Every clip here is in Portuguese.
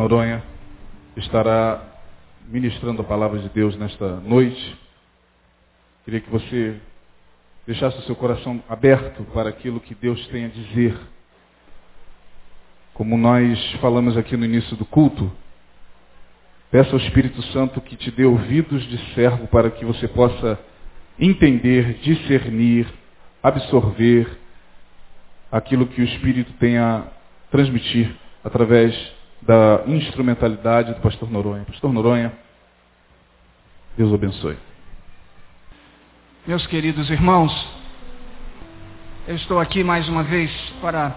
Noronha estará ministrando a palavra de Deus nesta noite. Queria que você deixasse o seu coração aberto para aquilo que Deus tem a dizer. Como nós falamos aqui no início do culto, peça ao Espírito Santo que te dê ouvidos de servo para que você possa entender, discernir, absorver aquilo que o Espírito tem a transmitir através da instrumentalidade do pastor Noronha. Pastor Noronha, Deus abençoe. Meus queridos irmãos, eu estou aqui mais uma vez para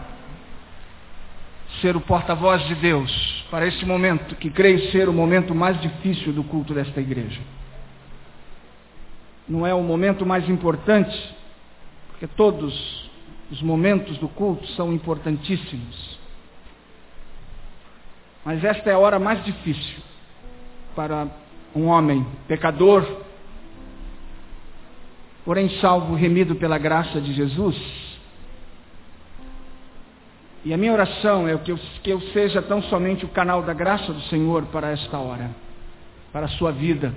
ser o porta-voz de Deus para este momento, que creio ser o momento mais difícil do culto desta igreja. Não é o momento mais importante, porque todos os momentos do culto são importantíssimos. Mas esta é a hora mais difícil para um homem pecador, porém salvo, remido pela graça de Jesus. E a minha oração é que eu, que eu seja tão somente o canal da graça do Senhor para esta hora, para a sua vida.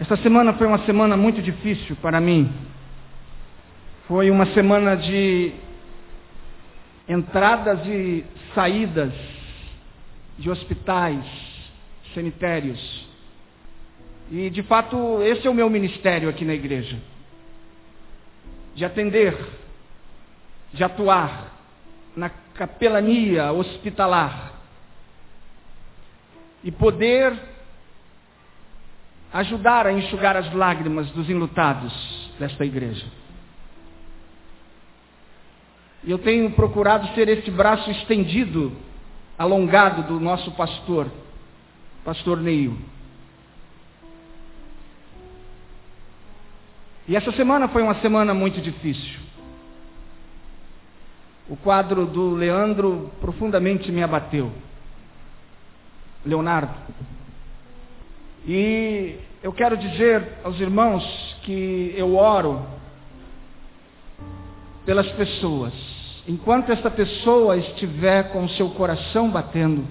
Esta semana foi uma semana muito difícil para mim. Foi uma semana de entradas e saídas de hospitais, cemitérios. E de fato, esse é o meu ministério aqui na igreja. De atender, de atuar na capelania hospitalar e poder ajudar a enxugar as lágrimas dos enlutados desta igreja. E eu tenho procurado ser esse braço estendido alongado do nosso pastor, pastor Neil. E essa semana foi uma semana muito difícil. O quadro do Leandro profundamente me abateu. Leonardo. E eu quero dizer aos irmãos que eu oro pelas pessoas enquanto essa pessoa estiver com o seu coração batendo,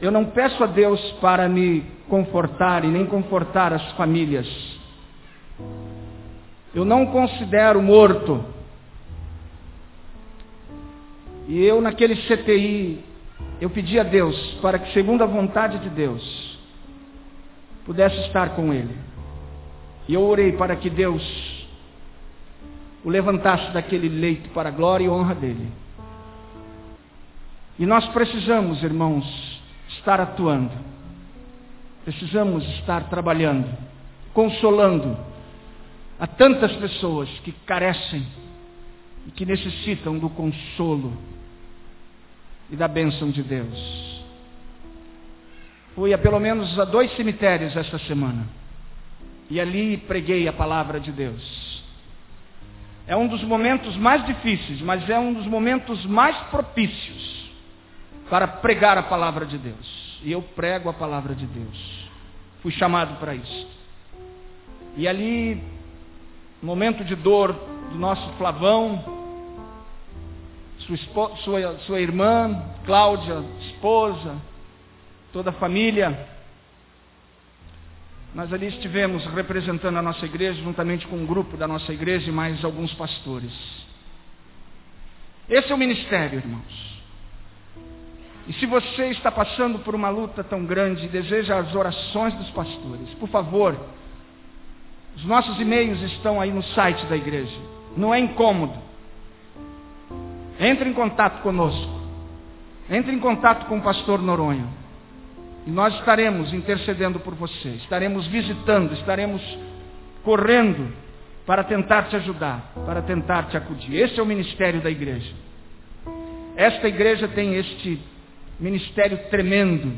eu não peço a Deus para me confortar e nem confortar as famílias. Eu não considero morto. E eu naquele CTI, eu pedi a Deus para que, segundo a vontade de Deus, pudesse estar com ele. E eu orei para que Deus o levantasse daquele leito para a glória e honra dele. E nós precisamos, irmãos, estar atuando. Precisamos estar trabalhando, consolando a tantas pessoas que carecem e que necessitam do consolo e da bênção de Deus. Fui a pelo menos a dois cemitérios esta semana e ali preguei a palavra de Deus. É um dos momentos mais difíceis, mas é um dos momentos mais propícios para pregar a palavra de Deus. E eu prego a palavra de Deus. Fui chamado para isso. E ali, momento de dor do nosso Flavão, sua, sua, sua irmã, Cláudia, esposa, toda a família, nós ali estivemos representando a nossa igreja, juntamente com um grupo da nossa igreja e mais alguns pastores. Esse é o ministério, irmãos. E se você está passando por uma luta tão grande e deseja as orações dos pastores, por favor, os nossos e-mails estão aí no site da igreja. Não é incômodo. Entre em contato conosco. Entre em contato com o pastor Noronha. E nós estaremos intercedendo por você, estaremos visitando, estaremos correndo para tentar te ajudar, para tentar te acudir. Esse é o ministério da igreja. Esta igreja tem este ministério tremendo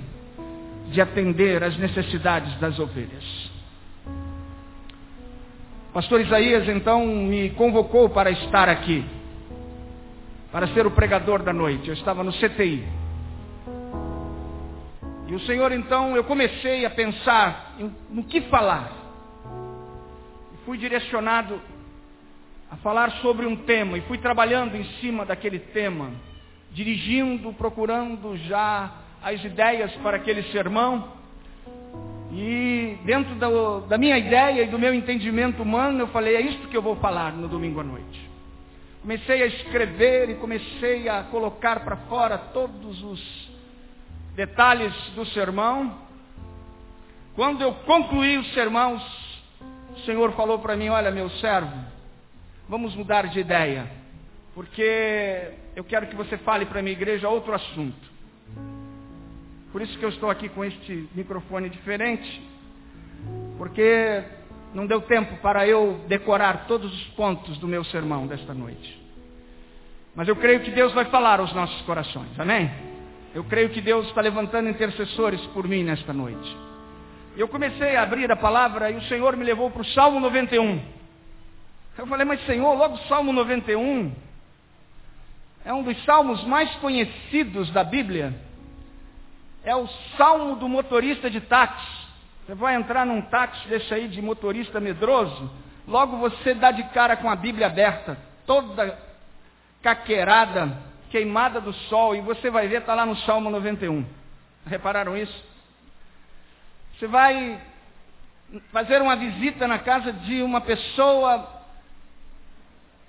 de atender às necessidades das ovelhas. Pastor Isaías então me convocou para estar aqui, para ser o pregador da noite. Eu estava no CTI. E o Senhor então, eu comecei a pensar no que falar. E fui direcionado a falar sobre um tema e fui trabalhando em cima daquele tema, dirigindo, procurando já as ideias para aquele sermão. E dentro do, da minha ideia e do meu entendimento humano, eu falei, é isto que eu vou falar no domingo à noite. Comecei a escrever e comecei a colocar para fora todos os detalhes do sermão. Quando eu concluí os sermãos, o Senhor falou para mim, olha meu servo, vamos mudar de ideia, porque eu quero que você fale para a minha igreja outro assunto. Por isso que eu estou aqui com este microfone diferente, porque não deu tempo para eu decorar todos os pontos do meu sermão desta noite. Mas eu creio que Deus vai falar aos nossos corações, amém? Eu creio que Deus está levantando intercessores por mim nesta noite. Eu comecei a abrir a palavra e o Senhor me levou para o Salmo 91. Eu falei, mas Senhor, logo o Salmo 91 é um dos salmos mais conhecidos da Bíblia é o salmo do motorista de táxi. Você vai entrar num táxi desse aí de motorista medroso, logo você dá de cara com a Bíblia aberta, toda caqueirada, queimada do sol, e você vai ver, está lá no Salmo 91. Repararam isso? Você vai fazer uma visita na casa de uma pessoa,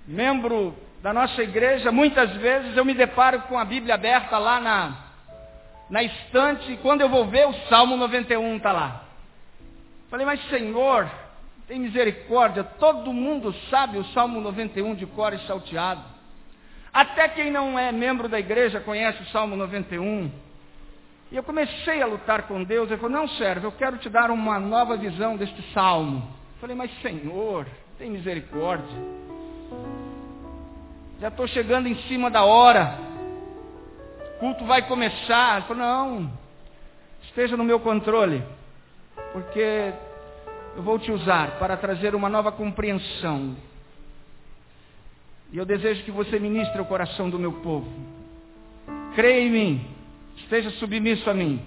membro da nossa igreja, muitas vezes eu me deparo com a Bíblia aberta lá na na estante, e quando eu vou ver, o Salmo 91 está lá. Falei, mas Senhor, tem misericórdia, todo mundo sabe o Salmo 91 de cor e salteado. Até quem não é membro da igreja conhece o Salmo 91. E eu comecei a lutar com Deus. Ele falou, não serve, eu quero te dar uma nova visão deste salmo. Falei, mas Senhor, tem misericórdia. Já estou chegando em cima da hora culto vai começar. Ele falou, não, esteja no meu controle, porque eu vou te usar para trazer uma nova compreensão. E eu desejo que você ministre o coração do meu povo. Creia em mim, esteja submisso a mim.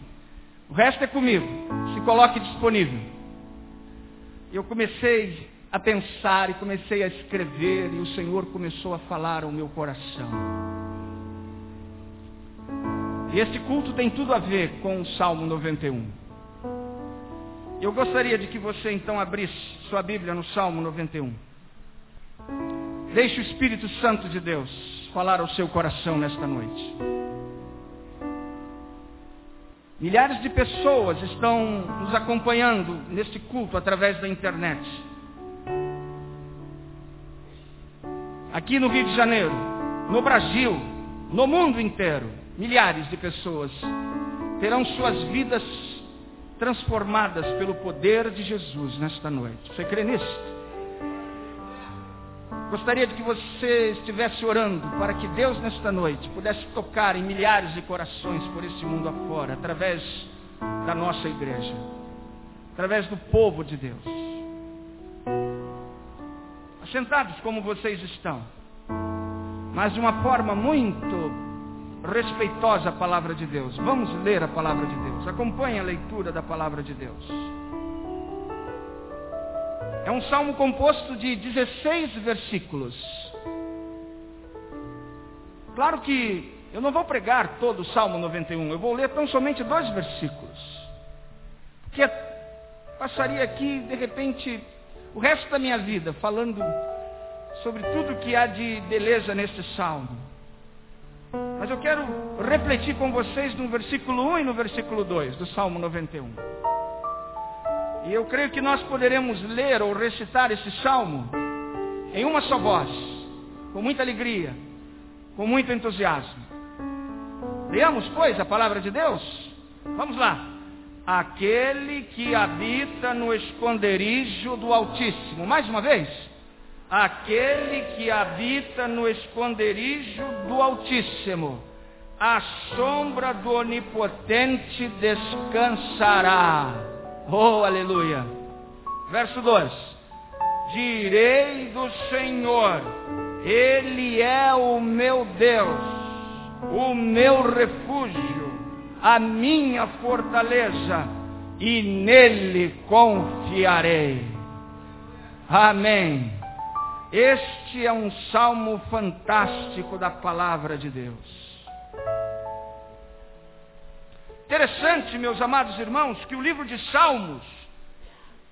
O resto é comigo. Se coloque disponível. Eu comecei a pensar e comecei a escrever, e o Senhor começou a falar ao meu coração. E esse culto tem tudo a ver com o Salmo 91. Eu gostaria de que você então abrisse sua Bíblia no Salmo 91. Deixe o Espírito Santo de Deus falar ao seu coração nesta noite. Milhares de pessoas estão nos acompanhando neste culto através da internet. Aqui no Rio de Janeiro, no Brasil, no mundo inteiro milhares de pessoas terão suas vidas transformadas pelo poder de Jesus nesta noite. Você crê nisso? Gostaria de que você estivesse orando para que Deus nesta noite pudesse tocar em milhares de corações por esse mundo afora, através da nossa igreja, através do povo de Deus. Assentados como vocês estão, mas de uma forma muito respeitosa a palavra de Deus. Vamos ler a palavra de Deus. Acompanhe a leitura da palavra de Deus. É um salmo composto de 16 versículos. Claro que eu não vou pregar todo o Salmo 91, eu vou ler tão somente dois versículos. Porque passaria aqui, de repente, o resto da minha vida falando sobre tudo que há de beleza neste salmo. Mas eu quero refletir com vocês no versículo 1 e no versículo 2 do Salmo 91. E eu creio que nós poderemos ler ou recitar esse salmo em uma só voz, com muita alegria, com muito entusiasmo. Leamos, pois, a palavra de Deus. Vamos lá. Aquele que habita no esconderijo do Altíssimo. Mais uma vez aquele que habita no esconderijo do Altíssimo, a sombra do Onipotente descansará. Oh, aleluia. Verso 2: Direi do Senhor, Ele é o meu Deus, o meu refúgio, a minha fortaleza, e nele confiarei. Amém. Este é um salmo fantástico da palavra de Deus. Interessante, meus amados irmãos, que o livro de Salmos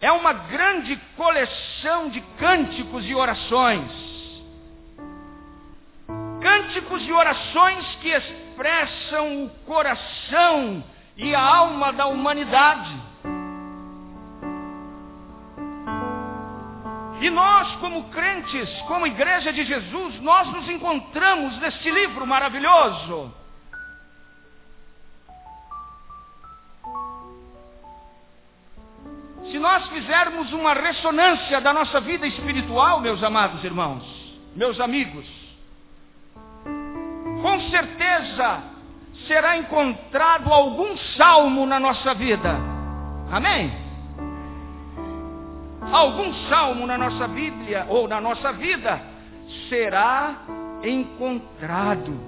é uma grande coleção de cânticos e orações. Cânticos e orações que expressam o coração e a alma da humanidade. E nós, como crentes, como igreja de Jesus, nós nos encontramos neste livro maravilhoso. Se nós fizermos uma ressonância da nossa vida espiritual, meus amados irmãos, meus amigos, com certeza será encontrado algum salmo na nossa vida. Amém? Algum salmo na nossa Bíblia ou na nossa vida será encontrado.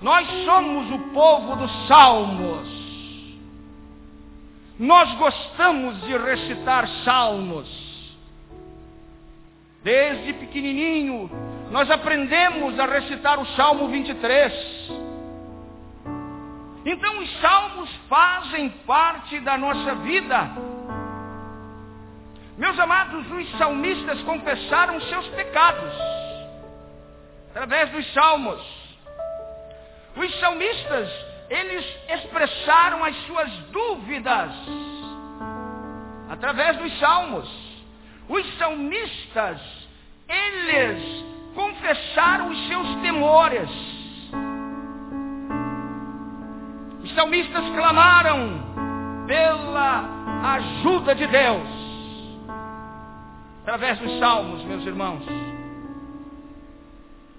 Nós somos o povo dos salmos. Nós gostamos de recitar salmos. Desde pequenininho, nós aprendemos a recitar o Salmo 23. Então, os salmos fazem parte da nossa vida. Meus amados, os salmistas confessaram seus pecados através dos salmos. Os salmistas eles expressaram as suas dúvidas através dos salmos. Os salmistas, eles confessaram os seus temores. Os salmistas clamaram pela ajuda de Deus através dos salmos, meus irmãos.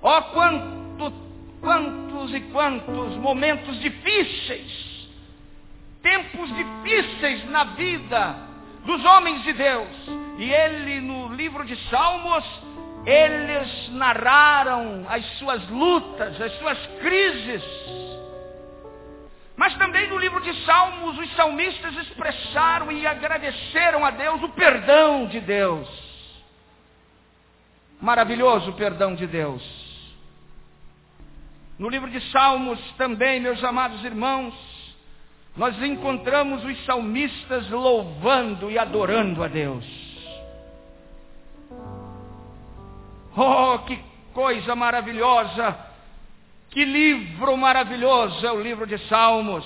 Ó oh, quanto quantos e quantos momentos difíceis, tempos difíceis na vida dos homens de Deus. E ele, no livro de Salmos, eles narraram as suas lutas, as suas crises. Mas também no livro de Salmos, os salmistas expressaram e agradeceram a Deus o perdão de Deus. Maravilhoso perdão de Deus. No livro de Salmos também, meus amados irmãos, nós encontramos os salmistas louvando e adorando a Deus. Oh, que coisa maravilhosa! Que livro maravilhoso é o livro de Salmos.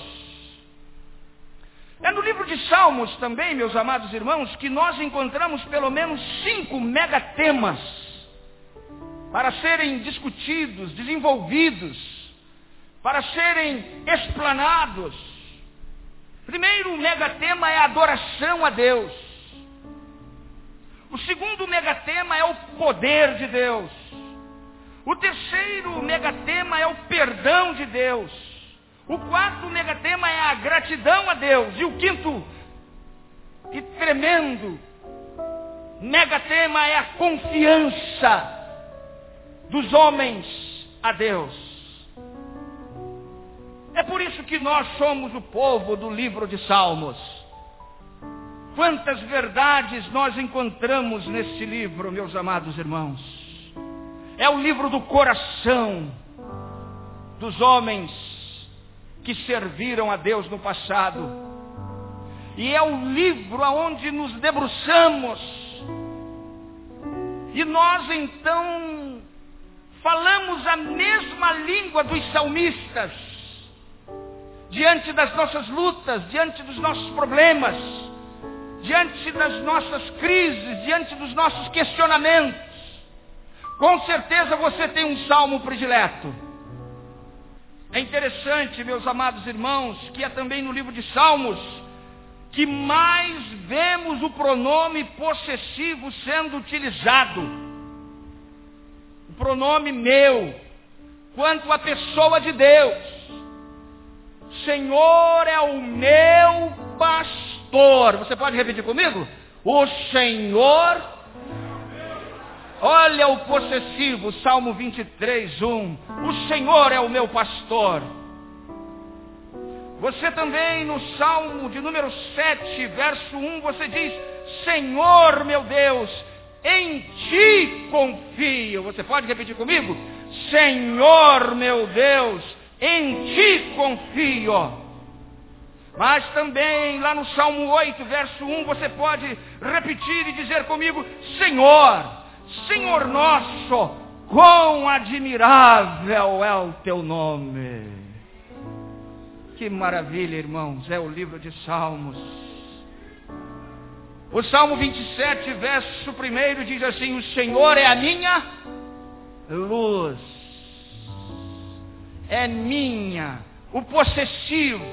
É no livro de Salmos também, meus amados irmãos, que nós encontramos pelo menos cinco megatemas para serem discutidos, desenvolvidos, para serem explanados. Primeiro megatema é a adoração a Deus. O segundo megatema é o poder de Deus. O terceiro megatema é o perdão de Deus. O quarto megatema é a gratidão a Deus. E o quinto e tremendo megatema é a confiança dos homens a Deus. É por isso que nós somos o povo do livro de Salmos. Quantas verdades nós encontramos nesse livro, meus amados irmãos. É o livro do coração dos homens que serviram a Deus no passado. E é o livro aonde nos debruçamos. E nós então falamos a mesma língua dos salmistas, diante das nossas lutas, diante dos nossos problemas, diante das nossas crises, diante dos nossos questionamentos. Com certeza você tem um salmo predileto. É interessante, meus amados irmãos, que é também no livro de Salmos que mais vemos o pronome possessivo sendo utilizado pronome meu, quanto a pessoa de Deus. Senhor é o meu pastor. Você pode repetir comigo? O Senhor. Olha o possessivo, Salmo 23, 1. O Senhor é o meu pastor. Você também no Salmo de número 7, verso 1, você diz: Senhor meu Deus, em ti confio. Você pode repetir comigo? Senhor meu Deus, em ti confio. Mas também lá no Salmo 8, verso 1, você pode repetir e dizer comigo: Senhor, Senhor nosso, quão admirável é o teu nome. Que maravilha, irmãos, é o livro de Salmos. O Salmo 27, verso 1 diz assim: O Senhor é a minha luz, é minha, o possessivo.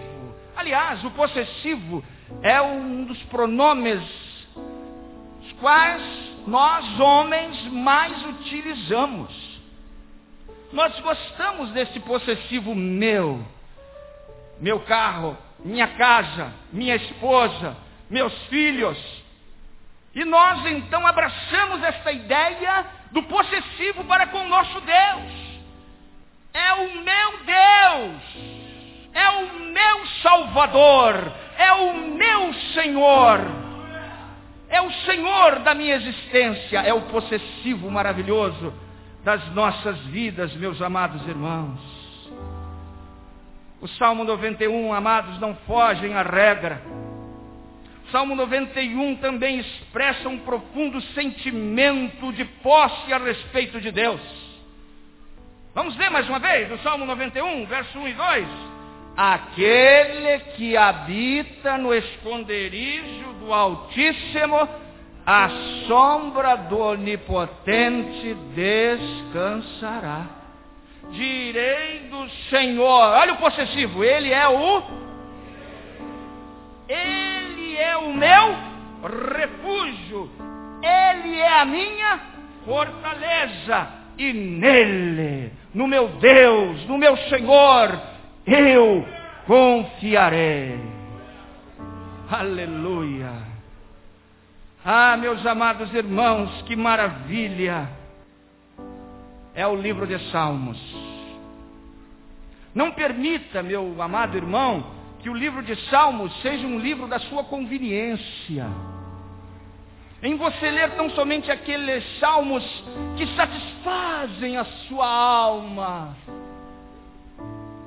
Aliás, o possessivo é um dos pronomes os quais nós homens mais utilizamos. Nós gostamos desse possessivo meu meu carro, minha casa, minha esposa, meus filhos. E nós então abraçamos esta ideia do possessivo para com o nosso Deus. É o meu Deus, é o meu Salvador, é o meu Senhor, é o Senhor da minha existência, é o possessivo maravilhoso das nossas vidas, meus amados irmãos. O Salmo 91, amados, não fogem à regra. Salmo 91 também expressa um profundo sentimento de posse a respeito de Deus. Vamos ler mais uma vez o Salmo 91, verso 1 e 2. Aquele que habita no esconderijo do Altíssimo, a sombra do Onipotente descansará direi do Senhor. Olha o possessivo, ele é o ele é o meu refúgio. Ele é a minha fortaleza e nele, no meu Deus, no meu Senhor, eu confiarei. Aleluia. Ah, meus amados irmãos, que maravilha é o livro de Salmos. Não permita, meu amado irmão, que o livro de Salmos seja um livro da sua conveniência. Em você ler tão somente aqueles salmos que satisfazem a sua alma.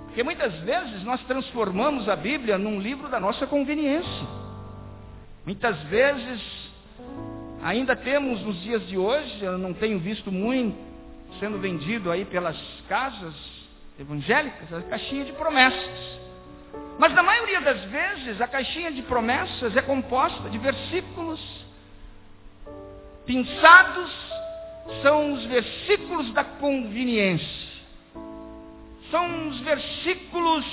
Porque muitas vezes nós transformamos a Bíblia num livro da nossa conveniência. Muitas vezes, ainda temos nos dias de hoje, eu não tenho visto muito, sendo vendido aí pelas casas evangélicas, a caixinha de promessas. Mas na maioria das vezes a caixinha de promessas é composta de versículos pinçados, são os versículos da conveniência. São os versículos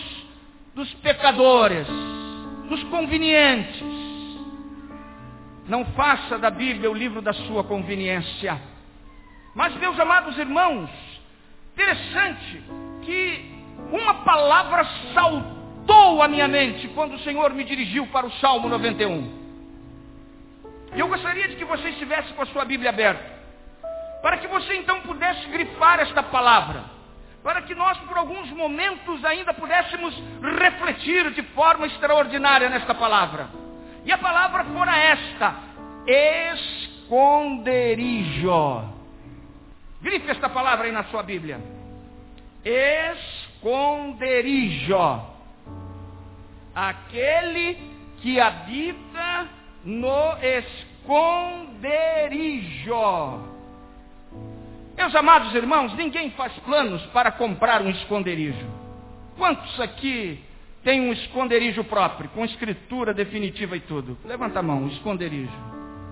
dos pecadores, dos convenientes. Não faça da Bíblia o livro da sua conveniência. Mas, meus amados irmãos, interessante que uma palavra saltou à minha mente quando o Senhor me dirigiu para o Salmo 91. E eu gostaria de que você estivesse com a sua Bíblia aberta, para que você então pudesse grifar esta palavra, para que nós por alguns momentos ainda pudéssemos refletir de forma extraordinária nesta palavra. E a palavra fora esta: esconderijo. Grife esta palavra aí na sua Bíblia. Esconderijo. Aquele que habita no esconderijo. Meus amados irmãos, ninguém faz planos para comprar um esconderijo. Quantos aqui tem um esconderijo próprio, com escritura definitiva e tudo? Levanta a mão, um esconderijo.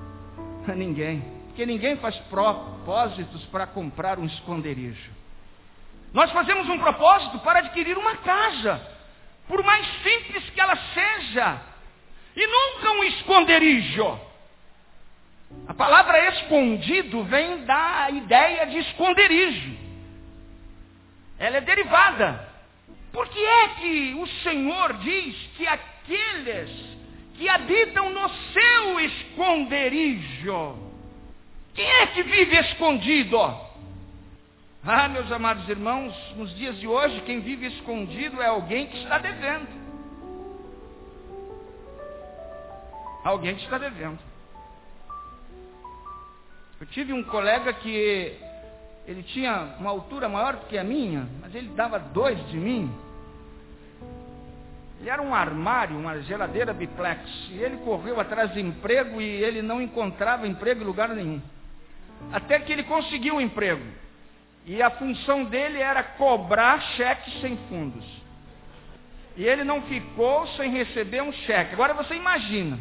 Ninguém. Porque ninguém faz propósitos para comprar um esconderijo. Nós fazemos um propósito para adquirir uma casa, por mais simples que ela seja, e nunca um esconderijo. A palavra escondido vem da ideia de esconderijo. Ela é derivada. Por que é que o Senhor diz que aqueles que habitam no seu esconderijo quem é que vive escondido? Ah, meus amados irmãos, nos dias de hoje, quem vive escondido é alguém que está devendo. Alguém te está devendo. Eu tive um colega que ele tinha uma altura maior do que a minha, mas ele dava dois de mim. Ele era um armário, uma geladeira biplex. E ele correu atrás de emprego e ele não encontrava emprego em lugar nenhum. Até que ele conseguiu um emprego. E a função dele era cobrar cheques sem fundos. E ele não ficou sem receber um cheque. Agora você imagina.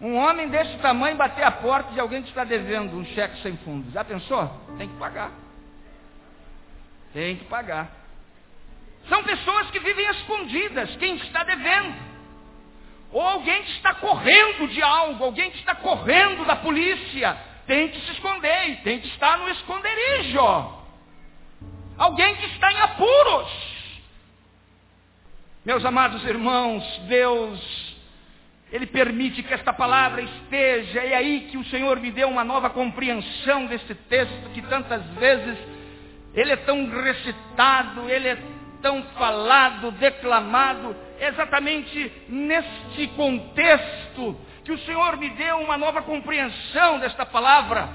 Um homem desse tamanho bater a porta de alguém que está devendo um cheque sem fundos. Já pensou? Tem que pagar. Tem que pagar. São pessoas que vivem escondidas, quem está devendo. Ou alguém que está correndo de algo, alguém que está correndo da polícia, tem que se esconder e tem que estar no esconderijo. Alguém que está em apuros. Meus amados irmãos, Deus, Ele permite que esta palavra esteja, e é aí que o Senhor me deu uma nova compreensão desse texto que tantas vezes ele é tão recitado, ele é tão falado, declamado, exatamente neste contexto que o Senhor me deu uma nova compreensão desta palavra.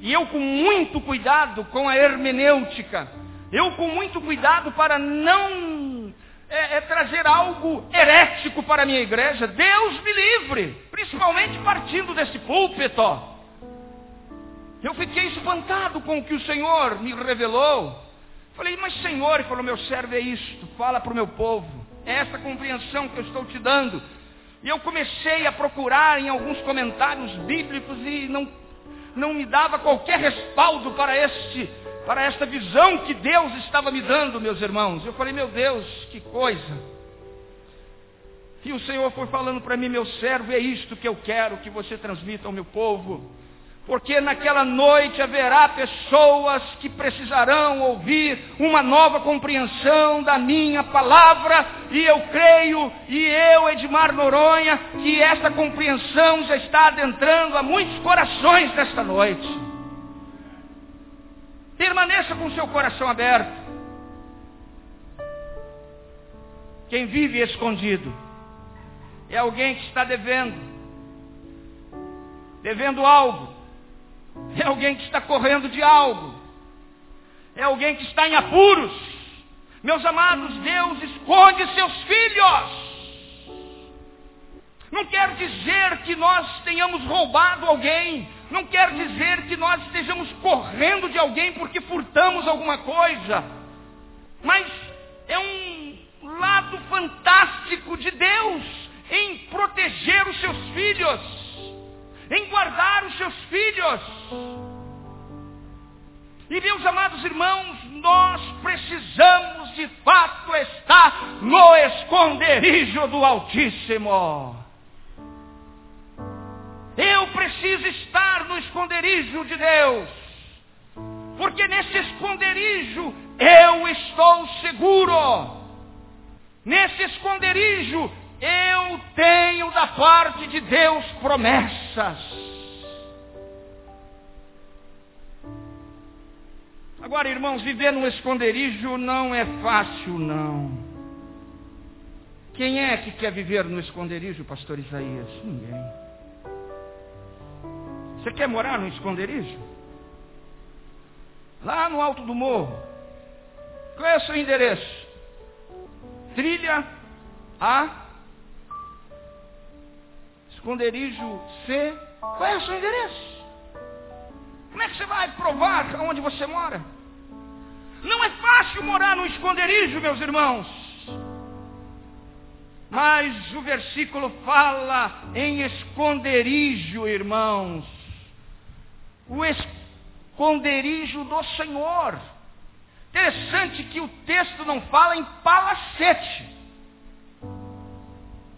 E eu com muito cuidado com a hermenêutica, eu com muito cuidado para não é, é, trazer algo herético para a minha igreja, Deus me livre, principalmente partindo desse púlpito. Eu fiquei espantado com o que o Senhor me revelou. Falei, mas Senhor, ele falou, meu servo é isto, fala para o meu povo. É essa compreensão que eu estou te dando. E eu comecei a procurar em alguns comentários bíblicos e não, não me dava qualquer respaldo para este, para esta visão que Deus estava me dando, meus irmãos. Eu falei, meu Deus, que coisa. E o Senhor foi falando para mim, meu servo, é isto que eu quero que você transmita ao meu povo porque naquela noite haverá pessoas que precisarão ouvir uma nova compreensão da minha palavra, e eu creio, e eu, Edmar Noronha, que essa compreensão já está adentrando a muitos corações nesta noite. Permaneça com seu coração aberto. Quem vive escondido é alguém que está devendo, devendo algo é alguém que está correndo de algo. É alguém que está em apuros. Meus amados, Deus esconde seus filhos. Não quer dizer que nós tenhamos roubado alguém. Não quer dizer que nós estejamos correndo de alguém porque furtamos alguma coisa. Mas é um lado fantástico de Deus em proteger os seus filhos em guardar os seus filhos. E meus amados irmãos, nós precisamos de fato estar no esconderijo do Altíssimo. Eu preciso estar no esconderijo de Deus, porque nesse esconderijo eu estou seguro. Nesse esconderijo eu tenho da parte de Deus promessas. Agora, irmãos, viver no esconderijo não é fácil, não. Quem é que quer viver no esconderijo, pastor Isaías? Ninguém. Você quer morar no esconderijo? Lá no alto do morro. Qual é o seu endereço? Trilha A esconderijo C. Qual é o seu endereço? Como é que você vai provar onde você mora? Não é fácil morar no esconderijo, meus irmãos. Mas o versículo fala em esconderijo, irmãos. O esconderijo do Senhor. Interessante que o texto não fala em palacete.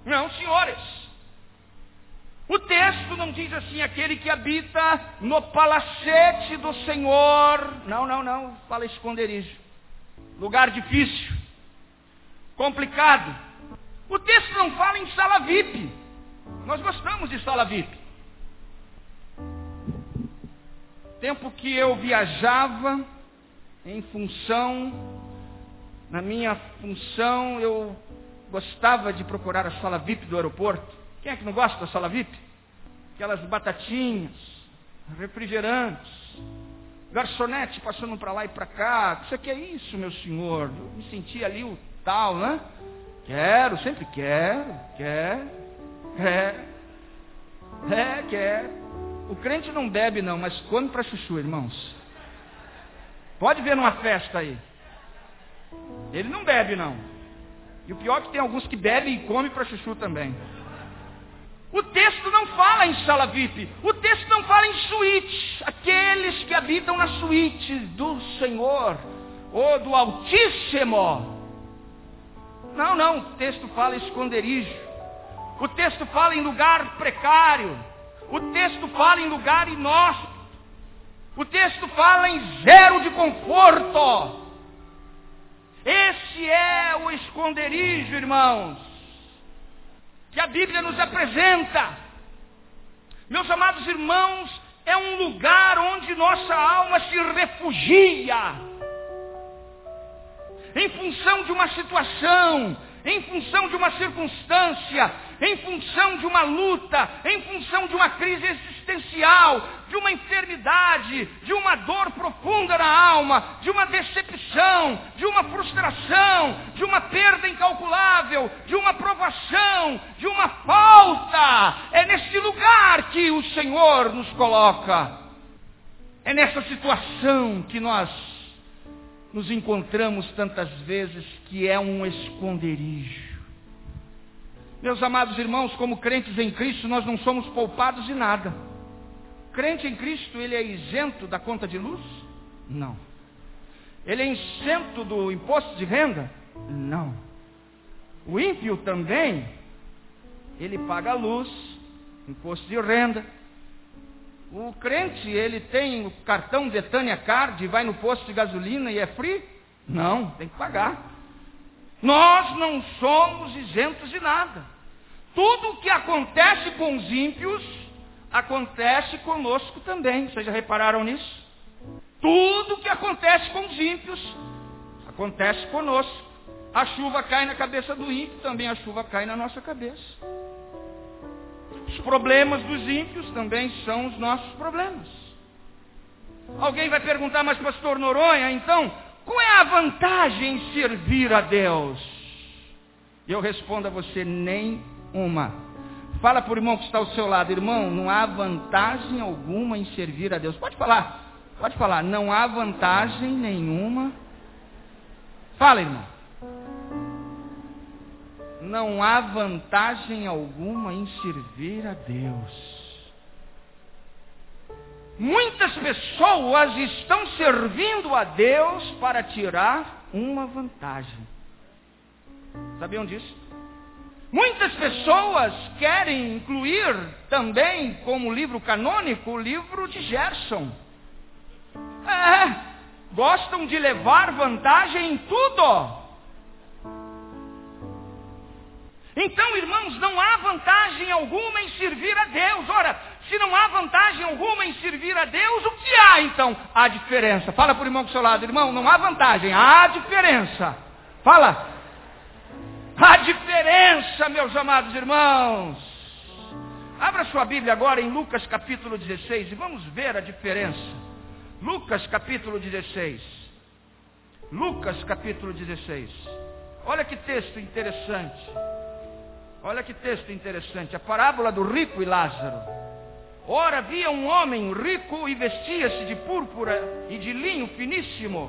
Não, senhores. O texto não diz assim, aquele que habita no palacete do Senhor. Não, não, não, fala esconderijo. Lugar difícil, complicado. O texto não fala em sala VIP. Nós gostamos de sala VIP. Tempo que eu viajava em função, na minha função, eu gostava de procurar a sala VIP do aeroporto Quem é que não gosta da sala VIP? Aquelas batatinhas, refrigerantes, garçonete passando para lá e para cá. Isso aqui é isso, meu senhor. Eu me senti ali o tal, né? Quero, sempre quero, quero, é, é, quero. O crente não bebe não, mas come para chuchu, irmãos. Pode ver numa festa aí. Ele não bebe não. E o pior é que tem alguns que bebem e comem para chuchu também. O texto não fala em sala VIP. O texto não fala em suíte. Aqueles que habitam na suíte do Senhor ou do Altíssimo. Não, não. O texto fala esconderijo. O texto fala em lugar precário. O texto fala em lugar inóspito. O texto fala em zero de conforto. Esse é o esconderijo, irmãos, que a Bíblia nos apresenta. Meus amados irmãos, é um lugar onde nossa alma se refugia. Em função de uma situação, em função de uma circunstância, em função de uma luta, em função de uma crise existencial, de uma enfermidade, de uma dor profunda na alma, de uma decepção, de uma frustração, de uma perda incalculável, de uma provação, de uma falta. É nesse lugar que o Senhor nos coloca. É nessa situação que nós nos encontramos tantas vezes que é um esconderijo. Meus amados irmãos, como crentes em Cristo, nós não somos poupados de nada. Crente em Cristo, ele é isento da conta de luz? Não. Ele é isento do imposto de renda? Não. O ímpio também, ele paga luz, imposto de renda, o crente, ele tem o cartão Betânia Card, vai no posto de gasolina e é free? Não, tem que pagar. Nós não somos isentos de nada. Tudo o que acontece com os ímpios, acontece conosco também. Vocês já repararam nisso? Tudo o que acontece com os ímpios, acontece conosco. A chuva cai na cabeça do ímpio, também a chuva cai na nossa cabeça. Os problemas dos ímpios também são os nossos problemas. Alguém vai perguntar, mas pastor Noronha, então, qual é a vantagem em servir a Deus? Eu respondo a você, nenhuma. Fala para o irmão que está ao seu lado, irmão, não há vantagem alguma em servir a Deus. Pode falar, pode falar, não há vantagem nenhuma. Fala, irmão não há vantagem alguma em servir a Deus. Muitas pessoas estão servindo a Deus para tirar uma vantagem. Sabiam disso? Muitas pessoas querem incluir também como livro canônico o livro de Gerson. É, gostam de levar vantagem em tudo. Então, irmãos, não há vantagem alguma em servir a Deus. Ora, se não há vantagem alguma em servir a Deus, o que há então? Há diferença. Fala para o irmão do seu lado, irmão, não há vantagem, há diferença. Fala. Há diferença, meus amados irmãos. Abra sua Bíblia agora em Lucas capítulo 16 e vamos ver a diferença. Lucas capítulo 16. Lucas capítulo 16. Olha que texto interessante. Olha que texto interessante, a parábola do rico e Lázaro. Ora, havia um homem rico e vestia-se de púrpura e de linho finíssimo,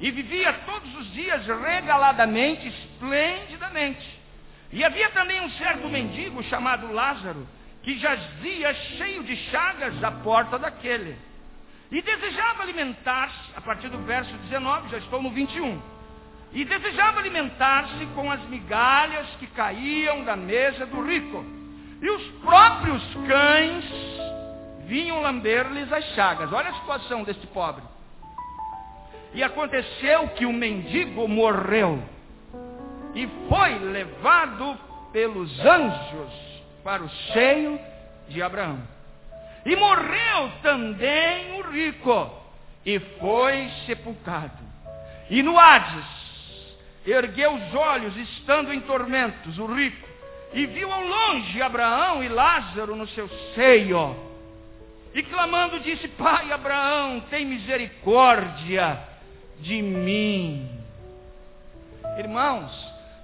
e vivia todos os dias regaladamente, esplendidamente. E havia também um certo mendigo chamado Lázaro, que jazia cheio de chagas à porta daquele. E desejava alimentar-se, a partir do verso 19, já estou no 21 e desejava alimentar-se com as migalhas que caíam da mesa do rico. E os próprios cães vinham lamber-lhes as chagas. Olha a situação deste pobre. E aconteceu que o mendigo morreu e foi levado pelos anjos para o seio de Abraão. E morreu também o rico e foi sepultado. E no Hades ergueu os olhos, estando em tormentos, o rico, e viu ao longe Abraão e Lázaro no seu seio. E clamando disse: Pai Abraão, tem misericórdia de mim. Irmãos,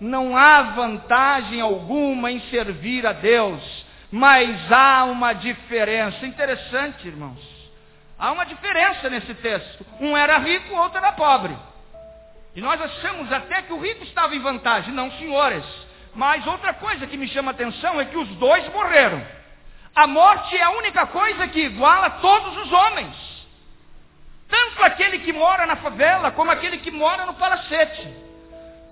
não há vantagem alguma em servir a Deus, mas há uma diferença. Interessante, irmãos. Há uma diferença nesse texto. Um era rico, o outro era pobre. E nós achamos até que o rico estava em vantagem. Não, senhores. Mas outra coisa que me chama a atenção é que os dois morreram. A morte é a única coisa que iguala todos os homens. Tanto aquele que mora na favela, como aquele que mora no palacete.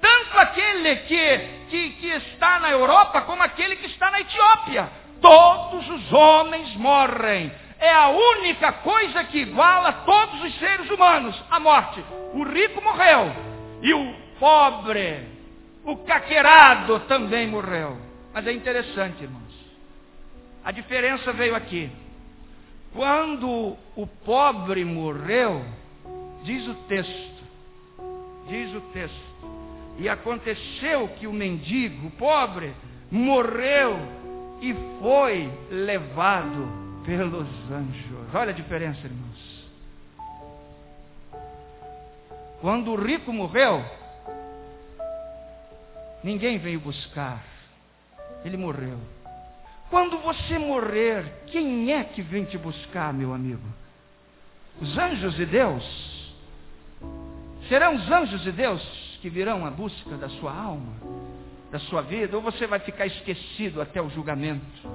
Tanto aquele que, que, que está na Europa, como aquele que está na Etiópia. Todos os homens morrem. É a única coisa que iguala todos os seres humanos, a morte. O rico morreu e o pobre, o caquerado também morreu. Mas é interessante, irmãos. A diferença veio aqui. Quando o pobre morreu, diz o texto, diz o texto, e aconteceu que o mendigo, o pobre, morreu e foi levado pelos anjos. Olha a diferença, irmãos. Quando o rico morreu, ninguém veio buscar, ele morreu. Quando você morrer, quem é que vem te buscar, meu amigo? Os anjos de Deus? Serão os anjos de Deus que virão à busca da sua alma, da sua vida? Ou você vai ficar esquecido até o julgamento,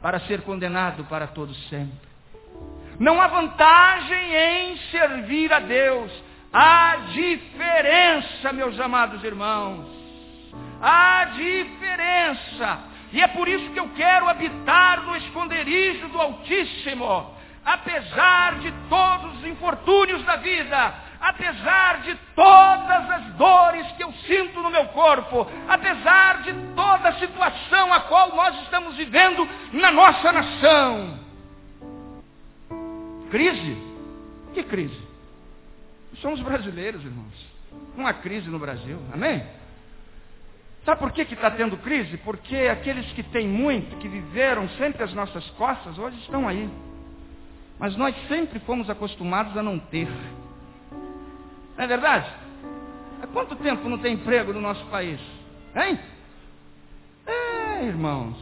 para ser condenado para todo sempre? Não há vantagem em servir a Deus. Há diferença, meus amados irmãos. Há diferença. E é por isso que eu quero habitar no esconderijo do Altíssimo, apesar de todos os infortúnios da vida, apesar de todas as dores que eu sinto no meu corpo, apesar de toda a situação a qual nós estamos vivendo na nossa nação. Crise? Que crise? Somos brasileiros, irmãos. Não há crise no Brasil. Amém? Sabe por que está tendo crise? Porque aqueles que têm muito, que viveram sempre as nossas costas, hoje estão aí. Mas nós sempre fomos acostumados a não ter. Não é verdade? Há quanto tempo não tem emprego no nosso país? Hein? É, irmãos.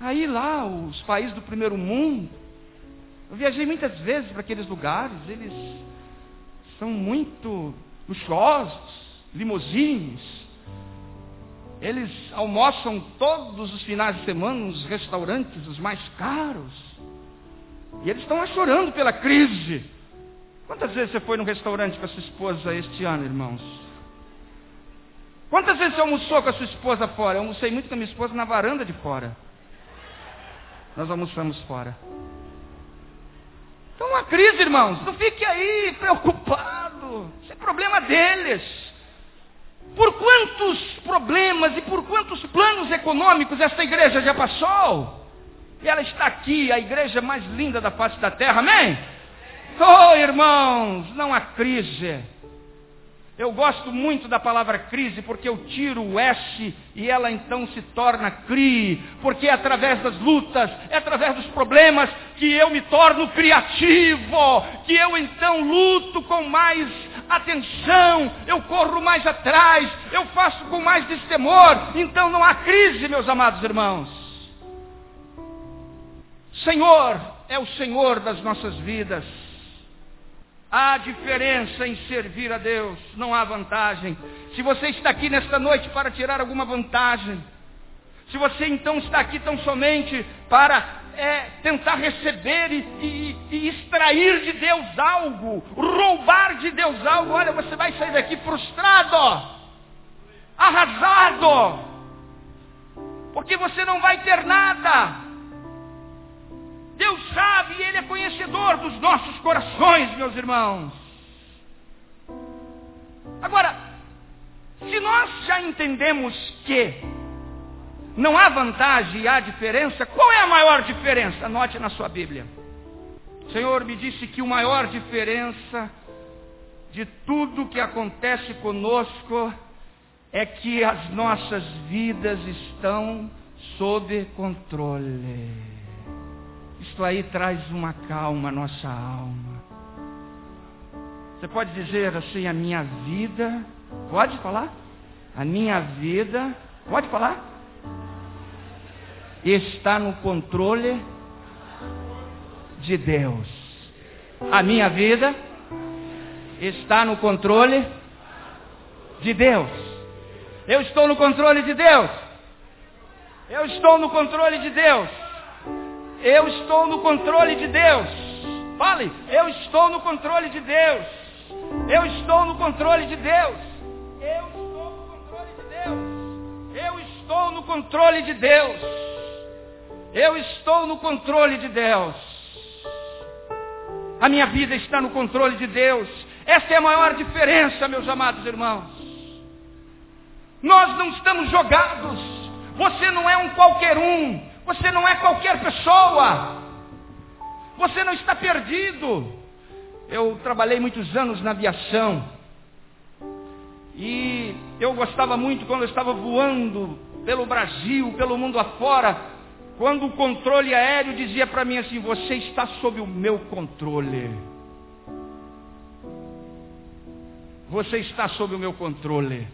Aí lá, os países do primeiro mundo, eu viajei muitas vezes para aqueles lugares, eles são muito luxuosos, limousines, eles almoçam todos os finais de semana nos restaurantes os mais caros. E eles estão lá chorando pela crise. Quantas vezes você foi num restaurante com a sua esposa este ano, irmãos? Quantas vezes você almoçou com a sua esposa fora? Eu almocei muito com a minha esposa na varanda de fora. Nós almoçamos fora. Então, uma crise, irmãos. Não fique aí preocupado. Isso é problema deles. Por quantos problemas e por quantos planos econômicos esta igreja já passou? E ela está aqui, a igreja mais linda da face da terra, amém? Oh, irmãos, não há crise. Eu gosto muito da palavra crise porque eu tiro o S e ela então se torna CRI, porque é através das lutas, é através dos problemas que eu me torno criativo, que eu então luto com mais atenção, eu corro mais atrás, eu faço com mais destemor. Então não há crise, meus amados irmãos. Senhor é o Senhor das nossas vidas. Há diferença em servir a Deus, não há vantagem. Se você está aqui nesta noite para tirar alguma vantagem, se você então está aqui tão somente para é, tentar receber e, e, e extrair de Deus algo, roubar de Deus algo, olha, você vai sair daqui frustrado, arrasado, porque você não vai ter nada. Deus sabe e Ele é conhecedor dos nossos corações, meus irmãos. Agora, se nós já entendemos que não há vantagem e há diferença, qual é a maior diferença? Anote na sua Bíblia. O Senhor me disse que a maior diferença de tudo que acontece conosco é que as nossas vidas estão sob controle. Isto aí traz uma calma à nossa alma. Você pode dizer assim, a minha vida, pode falar? A minha vida, pode falar? Está no controle de Deus. A minha vida está no controle de Deus. Eu estou no controle de Deus. Eu estou no controle de Deus. Eu estou no controle de Deus. Fale, eu estou no controle de Deus. Eu estou no controle de Deus. Eu estou no controle de Deus. Eu estou no controle de Deus. Eu estou no controle de Deus. A minha vida está no controle de Deus. Essa é a maior diferença, meus amados irmãos. Nós não estamos jogados. Você não é um qualquer um. Você não é qualquer pessoa. Você não está perdido. Eu trabalhei muitos anos na aviação. E eu gostava muito quando eu estava voando pelo Brasil, pelo mundo afora, quando o controle aéreo dizia para mim assim: Você está sob o meu controle. Você está sob o meu controle.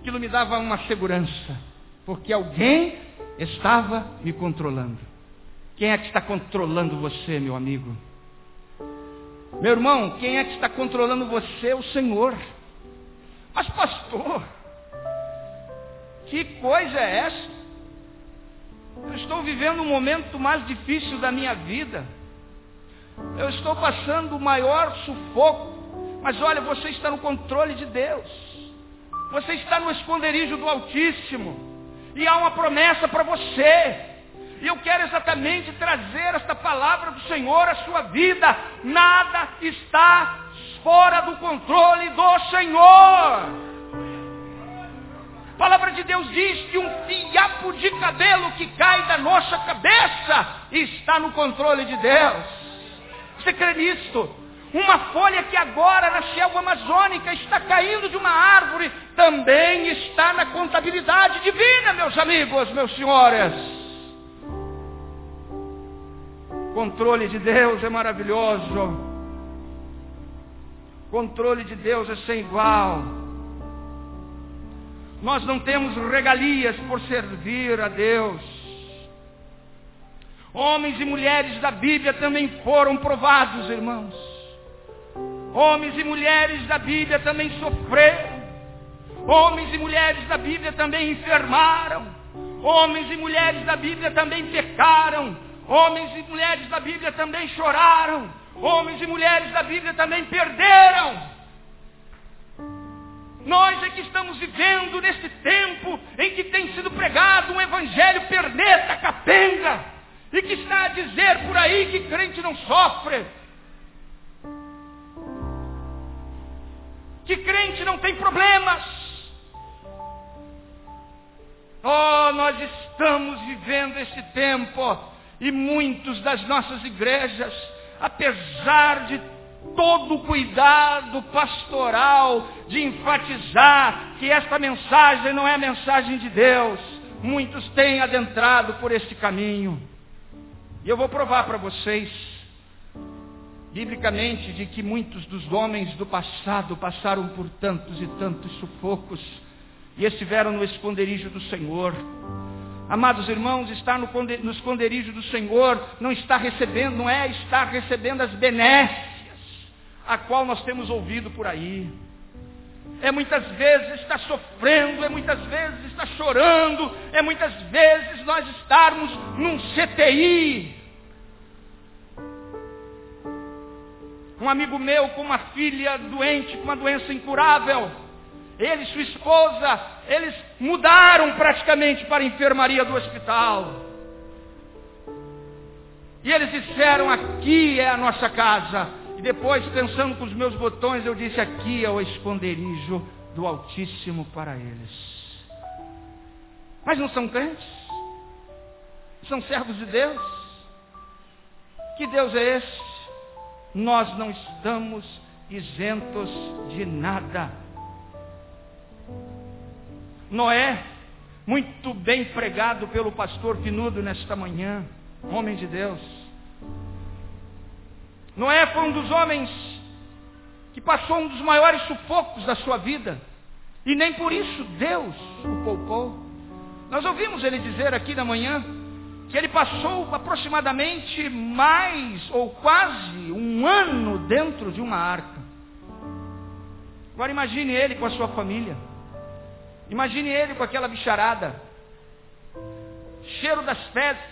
Aquilo me dava uma segurança, porque alguém estava me controlando. Quem é que está controlando você, meu amigo? Meu irmão, quem é que está controlando você? O Senhor. Mas, pastor, que coisa é essa? Eu estou vivendo um momento mais difícil da minha vida. Eu estou passando o maior sufoco. Mas olha, você está no controle de Deus. Você está no esconderijo do Altíssimo. E há uma promessa para você. E eu quero exatamente trazer esta palavra do Senhor à sua vida. Nada está fora do controle do Senhor. A palavra de Deus diz que um fiapo de cabelo que cai da nossa cabeça está no controle de Deus. Você crê nisto? Uma folha que agora na selva amazônica está caindo de uma árvore também está na contabilidade divina, meus amigos, meus senhores. Controle de Deus é maravilhoso. Controle de Deus é sem igual. Nós não temos regalias por servir a Deus. Homens e mulheres da Bíblia também foram provados, irmãos. Homens e mulheres da Bíblia também sofreram. Homens e mulheres da Bíblia também enfermaram. Homens e mulheres da Bíblia também pecaram. Homens e mulheres da Bíblia também choraram. Homens e mulheres da Bíblia também perderam. Nós é que estamos vivendo nesse tempo em que tem sido pregado um evangelho perneta, capenga, e que está a dizer por aí que crente não sofre, que crente não tem problemas. Oh, nós estamos vivendo esse tempo e muitos das nossas igrejas, apesar de todo o cuidado pastoral de enfatizar que esta mensagem não é a mensagem de Deus, muitos têm adentrado por este caminho. E eu vou provar para vocês biblicamente de que muitos dos homens do passado passaram por tantos e tantos sufocos e estiveram no esconderijo do Senhor. Amados irmãos, estar no, esconderijo do Senhor não está recebendo, não é estar recebendo as benécias a qual nós temos ouvido por aí. É muitas vezes estar sofrendo, é muitas vezes estar chorando, é muitas vezes nós estarmos num CTI, Um amigo meu com uma filha doente, com uma doença incurável. Ele e sua esposa, eles mudaram praticamente para a enfermaria do hospital. E eles disseram, aqui é a nossa casa. E depois, pensando com os meus botões, eu disse, aqui é o esconderijo do Altíssimo para eles. Mas não são crentes? São servos de Deus? Que Deus é esse? Nós não estamos isentos de nada. Noé, muito bem pregado pelo pastor Pinudo nesta manhã, homem de Deus. Noé foi um dos homens que passou um dos maiores sufocos da sua vida, e nem por isso Deus o poupou. Nós ouvimos ele dizer aqui na manhã que ele passou aproximadamente mais ou quase um ano dentro de uma arca. Agora imagine ele com a sua família. Imagine ele com aquela bicharada. Cheiro das fezes,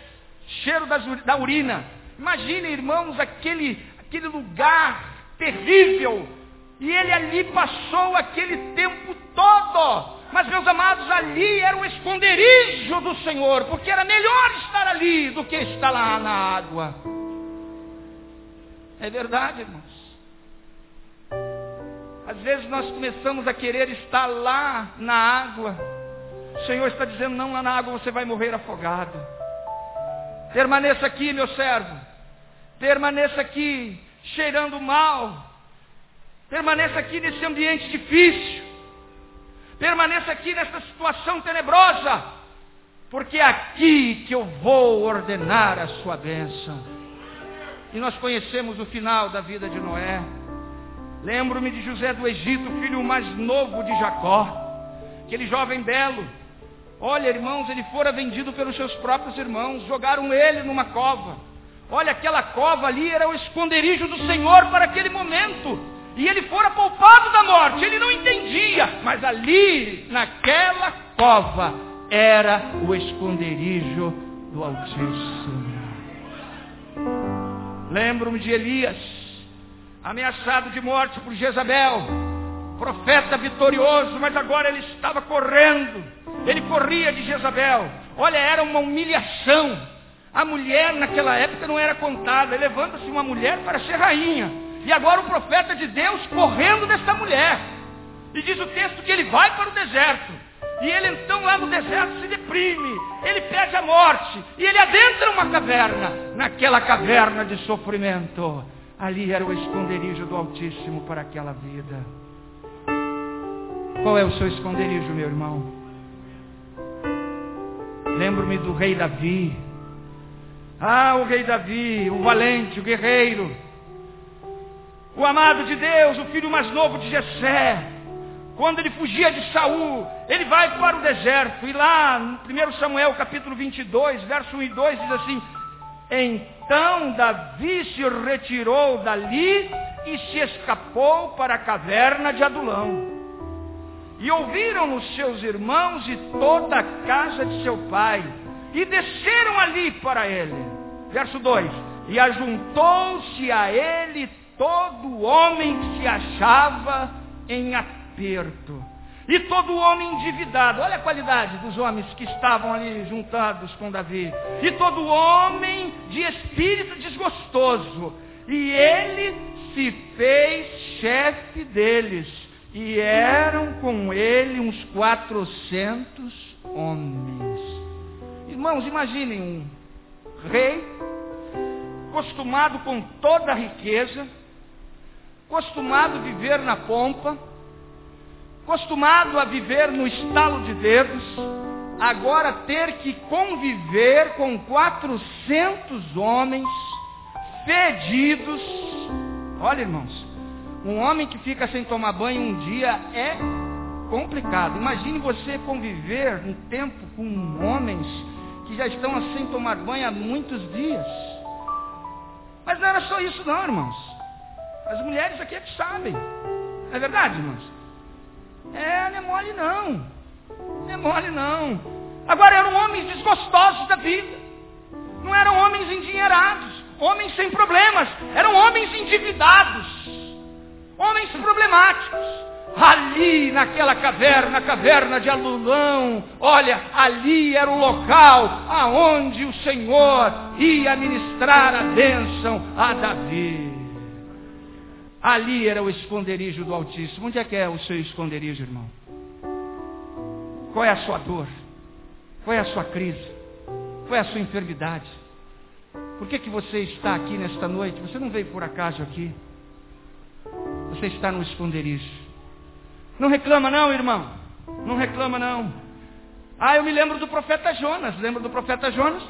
cheiro das, da urina. Imagine, irmãos, aquele, aquele lugar terrível. E ele ali passou aquele tempo todo. Mas, meus amados, ali era o esconderijo do Senhor, porque era melhor estar ali do que estar lá na água. É verdade, irmãos. Às vezes nós começamos a querer estar lá na água. O Senhor está dizendo: não, lá na água você vai morrer afogado. Permaneça aqui, meu servo. Permaneça aqui, cheirando mal. Permaneça aqui nesse ambiente difícil. Permaneça aqui nessa situação tenebrosa. Porque é aqui que eu vou ordenar a sua bênção. E nós conhecemos o final da vida de Noé. Lembro-me de José do Egito, filho mais novo de Jacó, aquele jovem belo. Olha, irmãos, ele fora vendido pelos seus próprios irmãos, jogaram ele numa cova. Olha, aquela cova ali era o esconderijo do Senhor para aquele momento. E ele fora poupado da morte, ele não entendia, mas ali, naquela cova, era o esconderijo do Altíssimo. Lembro-me de Elias, ameaçado de morte por Jezabel, profeta vitorioso, mas agora ele estava correndo, ele corria de Jezabel. Olha, era uma humilhação. A mulher naquela época não era contada, levando-se uma mulher para ser rainha. E agora o profeta de Deus correndo desta mulher. E diz o texto que ele vai para o deserto. E ele então lá no deserto se deprime, ele pede a morte, e ele adentra uma caverna, naquela caverna de sofrimento. Ali era o esconderijo do Altíssimo para aquela vida. Qual é o seu esconderijo, meu irmão? Lembro-me do rei Davi. Ah, o rei Davi, o valente, o guerreiro. O amado de Deus, o filho mais novo de Jessé. Quando ele fugia de Saul, ele vai para o deserto. E lá, no 1 Samuel capítulo 22, verso 1 e 2, diz assim: então Davi se retirou dali e se escapou para a caverna de Adulão. E ouviram os seus irmãos e toda a casa de seu pai, e desceram ali para ele. Verso 2: E ajuntou-se a ele todo homem que se achava em aperto e todo homem endividado, olha a qualidade dos homens que estavam ali juntados com Davi. E todo homem de espírito desgostoso. E ele se fez chefe deles. E eram com ele uns quatrocentos homens. Irmãos, imaginem um rei, acostumado com toda a riqueza, acostumado a viver na pompa, acostumado a viver no estalo de dedos, agora ter que conviver com 400 homens fedidos. Olha, irmãos, um homem que fica sem tomar banho um dia é complicado. Imagine você conviver um tempo com homens que já estão sem tomar banho há muitos dias. Mas não era só isso não, irmãos. As mulheres aqui é que sabem. Não é verdade, irmãos? É, não é mole não. Não é mole não. Agora eram homens desgostosos da vida. Não eram homens endinheirados. Homens sem problemas. Eram homens endividados. Homens problemáticos. Ali naquela caverna, caverna de Alulão, olha, ali era o local aonde o Senhor ia ministrar a bênção a Davi. Ali era o esconderijo do Altíssimo. Onde é que é o seu esconderijo, irmão? Qual é a sua dor? Qual é a sua crise? Qual é a sua enfermidade? Por que, que você está aqui nesta noite? Você não veio por acaso aqui. Você está no esconderijo. Não reclama não, irmão. Não reclama não. Ah, eu me lembro do profeta Jonas. Lembra do profeta Jonas?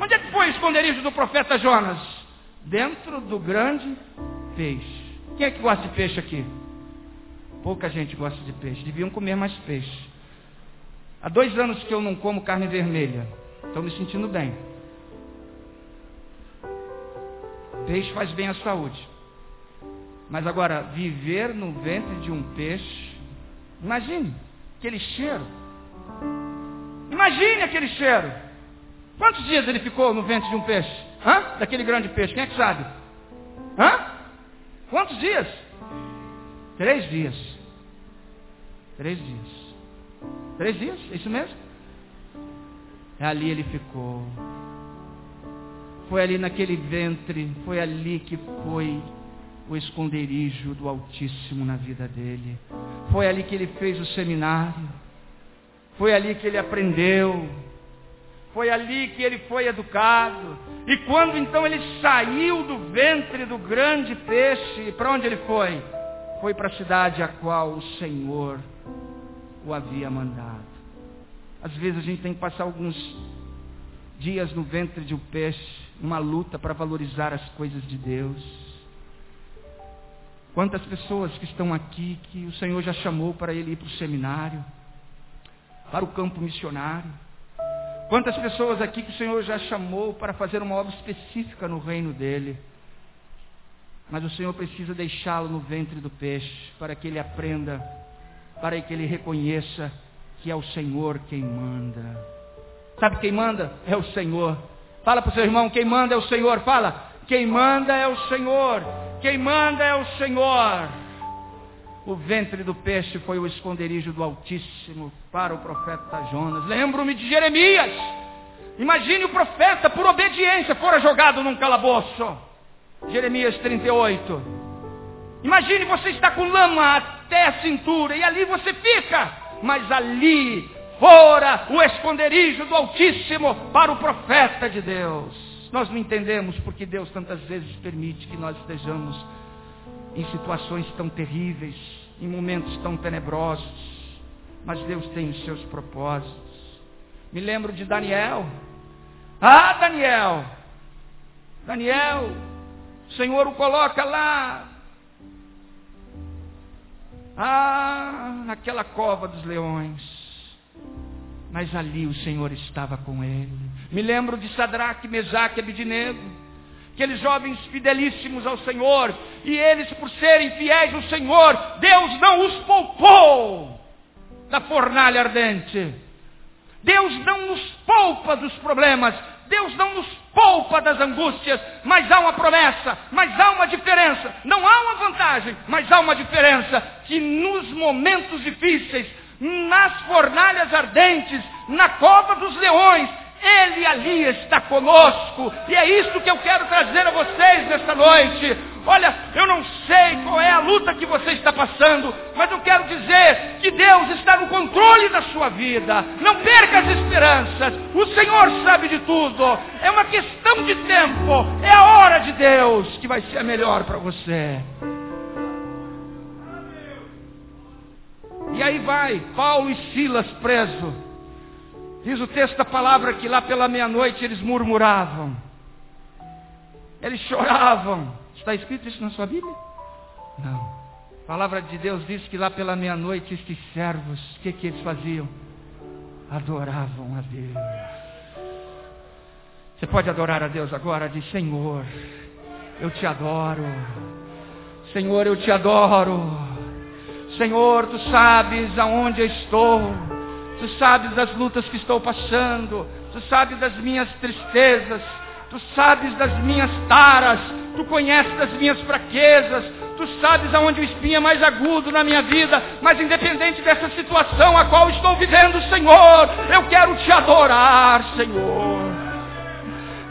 Onde é que foi o esconderijo do profeta Jonas? Dentro do grande peixe. Quem é que gosta de peixe aqui? Pouca gente gosta de peixe. Deviam comer mais peixe. Há dois anos que eu não como carne vermelha. Estou me sentindo bem. Peixe faz bem à saúde. Mas agora, viver no ventre de um peixe, imagine aquele cheiro. Imagine aquele cheiro. Quantos dias ele ficou no ventre de um peixe? Hã? Daquele grande peixe, quem é que sabe? Hã? Quantos dias? Três dias. Três dias. Três dias? É isso mesmo? Ali ele ficou. Foi ali naquele ventre, foi ali que foi o esconderijo do Altíssimo na vida dele. Foi ali que ele fez o seminário. Foi ali que ele aprendeu. Foi ali que ele foi educado. E quando então ele saiu do ventre do grande peixe, para onde ele foi? Foi para a cidade a qual o Senhor o havia mandado. Às vezes a gente tem que passar alguns dias no ventre de um peixe, uma luta para valorizar as coisas de Deus. Quantas pessoas que estão aqui que o Senhor já chamou para ele ir para o seminário, para o campo missionário. Quantas pessoas aqui que o Senhor já chamou para fazer uma obra específica no reino dele. Mas o Senhor precisa deixá-lo no ventre do peixe para que ele aprenda, para que ele reconheça que é o Senhor quem manda. Sabe quem manda? É o Senhor. Fala para o seu irmão, quem manda é o Senhor. Fala, quem manda é o Senhor. Quem manda é o Senhor. O ventre do peixe foi o esconderijo do Altíssimo para o profeta Jonas. Lembro-me de Jeremias. Imagine o profeta, por obediência, fora jogado num calabouço. Jeremias 38. Imagine você está com lama até a cintura e ali você fica. Mas ali fora o esconderijo do Altíssimo para o profeta de Deus. Nós não entendemos porque Deus tantas vezes permite que nós estejamos em situações tão terríveis, em momentos tão tenebrosos. Mas Deus tem os seus propósitos. Me lembro de Daniel. Ah, Daniel! Daniel, o Senhor o coloca lá. Ah, naquela cova dos leões mas ali o Senhor estava com ele. Me lembro de Sadraque, Mesaque e Abidinego, aqueles jovens fidelíssimos ao Senhor, e eles, por serem fiéis ao Senhor, Deus não os poupou da fornalha ardente. Deus não nos poupa dos problemas, Deus não nos poupa das angústias, mas há uma promessa, mas há uma diferença. Não há uma vantagem, mas há uma diferença. Que nos momentos difíceis, nas fornalhas ardentes, na cova dos leões. Ele ali está conosco. E é isso que eu quero trazer a vocês nesta noite. Olha, eu não sei qual é a luta que você está passando, mas eu quero dizer que Deus está no controle da sua vida. Não perca as esperanças. O Senhor sabe de tudo. É uma questão de tempo. É a hora de Deus que vai ser a melhor para você. E aí vai, Paulo e Silas presos. Diz o texto da palavra que lá pela meia-noite eles murmuravam. Eles choravam. Está escrito isso na sua Bíblia? Não. A palavra de Deus diz que lá pela meia-noite estes servos, o que, que eles faziam? Adoravam a Deus. Você pode adorar a Deus agora? Diz, Senhor, eu te adoro. Senhor, eu te adoro. Senhor, tu sabes aonde eu estou, tu sabes das lutas que estou passando, tu sabes das minhas tristezas, tu sabes das minhas taras, tu conheces das minhas fraquezas, tu sabes aonde o espinho é mais agudo na minha vida, mas independente dessa situação a qual estou vivendo, Senhor, eu quero te adorar, Senhor.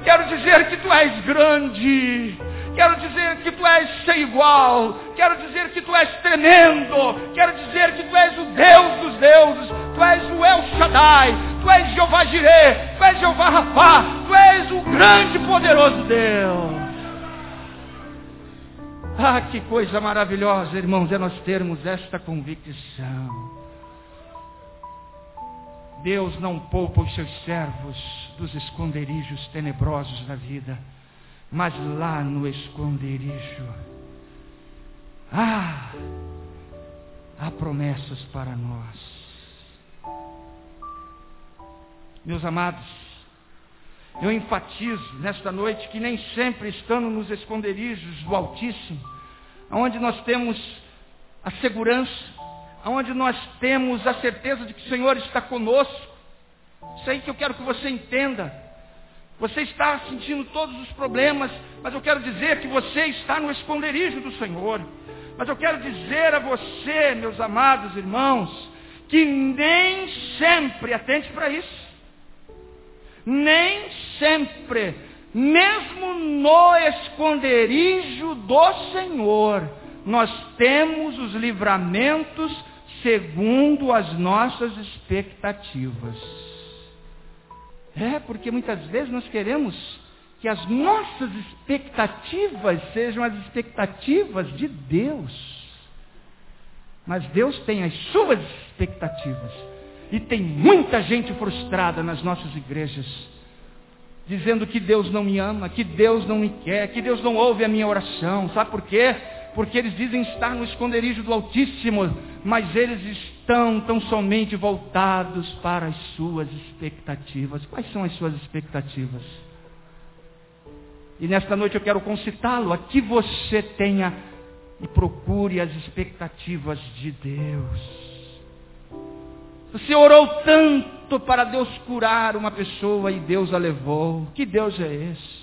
Quero dizer que tu és grande, Quero dizer que tu és sem igual. Quero dizer que tu és tremendo. Quero dizer que tu és o Deus dos deuses. Tu és o El Shaddai. Tu és Jeová Jireh. Tu és Jeová Rapá. Tu és o grande e poderoso Deus. Ah, que coisa maravilhosa, irmãos, é nós termos esta convicção. Deus não poupa os seus servos dos esconderijos tenebrosos da vida, mas lá no esconderijo, ah, há promessas para nós. Meus amados, eu enfatizo nesta noite que nem sempre estamos nos esconderijos do Altíssimo, onde nós temos a segurança, onde nós temos a certeza de que o Senhor está conosco. Isso aí que eu quero que você entenda. Você está sentindo todos os problemas, mas eu quero dizer que você está no esconderijo do Senhor. Mas eu quero dizer a você, meus amados irmãos, que nem sempre, atente para isso, nem sempre, mesmo no esconderijo do Senhor, nós temos os livramentos segundo as nossas expectativas. É, porque muitas vezes nós queremos que as nossas expectativas sejam as expectativas de Deus. Mas Deus tem as suas expectativas. E tem muita gente frustrada nas nossas igrejas, dizendo que Deus não me ama, que Deus não me quer, que Deus não ouve a minha oração. Sabe por quê? Porque eles dizem estar no esconderijo do Altíssimo, mas eles estão tão somente voltados para as suas expectativas. Quais são as suas expectativas? E nesta noite eu quero concitá-lo a que você tenha e procure as expectativas de Deus. Você orou tanto para Deus curar uma pessoa e Deus a levou. Que Deus é esse?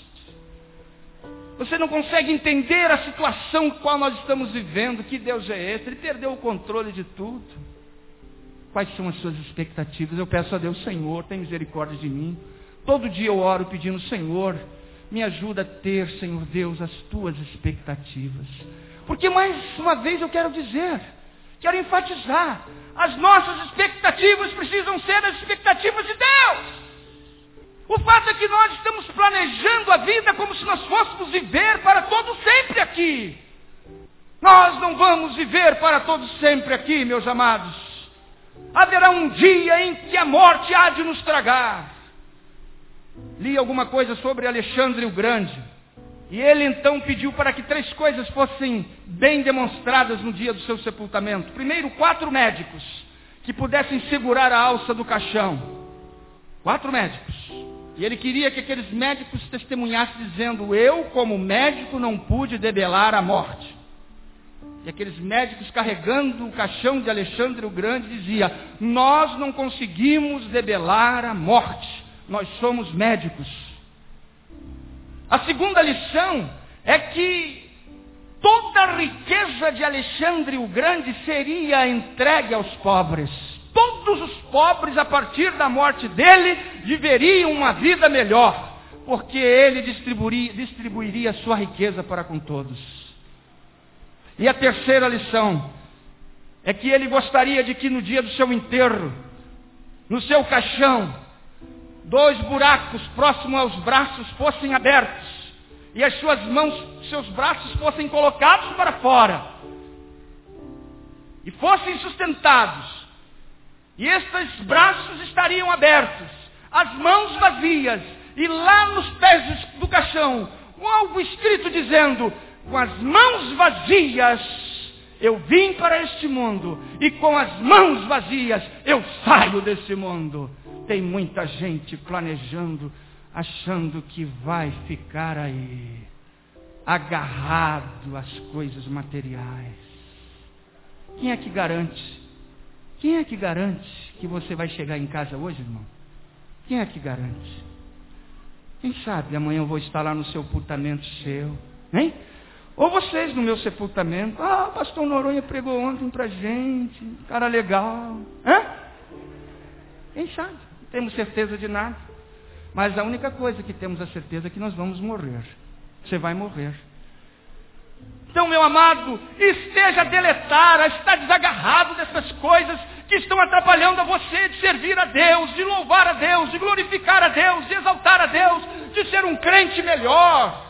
Você não consegue entender a situação qual nós estamos vivendo. Que Deus é esse? Ele perdeu o controle de tudo. Quais são as suas expectativas? Eu peço a Deus, Senhor, tem misericórdia de mim. Todo dia eu oro pedindo, Senhor, me ajuda a ter, Senhor Deus, as tuas expectativas. Porque mais uma vez eu quero dizer, quero enfatizar, as nossas expectativas precisam ser as expectativas de Deus. O fato é que nós estamos planejando a vida como se nós fôssemos viver para todo sempre aqui. Nós não vamos viver para todo sempre aqui, meus amados. Haverá um dia em que a morte há de nos tragar. Li alguma coisa sobre Alexandre o Grande. E ele então pediu para que três coisas fossem bem demonstradas no dia do seu sepultamento. Primeiro, quatro médicos que pudessem segurar a alça do caixão. Quatro médicos. E ele queria que aqueles médicos testemunhassem dizendo: Eu, como médico, não pude debelar a morte. E aqueles médicos carregando o caixão de Alexandre o Grande dizia: Nós não conseguimos debelar a morte. Nós somos médicos. A segunda lição é que toda a riqueza de Alexandre o Grande seria entregue aos pobres. Todos os pobres, a partir da morte dele, viveriam uma vida melhor, porque ele distribuiria, distribuiria sua riqueza para com todos. E a terceira lição é que ele gostaria de que no dia do seu enterro, no seu caixão, dois buracos próximos aos braços fossem abertos e as suas mãos, seus braços fossem colocados para fora e fossem sustentados. E estes braços estariam abertos, as mãos vazias, e lá nos pés do caixão, algo escrito dizendo: com as mãos vazias eu vim para este mundo, e com as mãos vazias eu saio desse mundo. Tem muita gente planejando, achando que vai ficar aí, agarrado às coisas materiais. Quem é que garante? Quem é que garante que você vai chegar em casa hoje, irmão? Quem é que garante? Quem sabe amanhã eu vou estar lá no sepultamento seu, hein? Ou vocês no meu sepultamento. Ah, pastor Noronha pregou ontem pra gente, cara legal. Hã? Quem sabe? temos certeza de nada. Mas a única coisa que temos a certeza é que nós vamos morrer. Você vai morrer. Então, meu amado, esteja a deletar, a estar desagarrado dessas coisas que estão atrapalhando a você de servir a Deus, de louvar a Deus, de glorificar a Deus, de exaltar a Deus, de ser um crente melhor.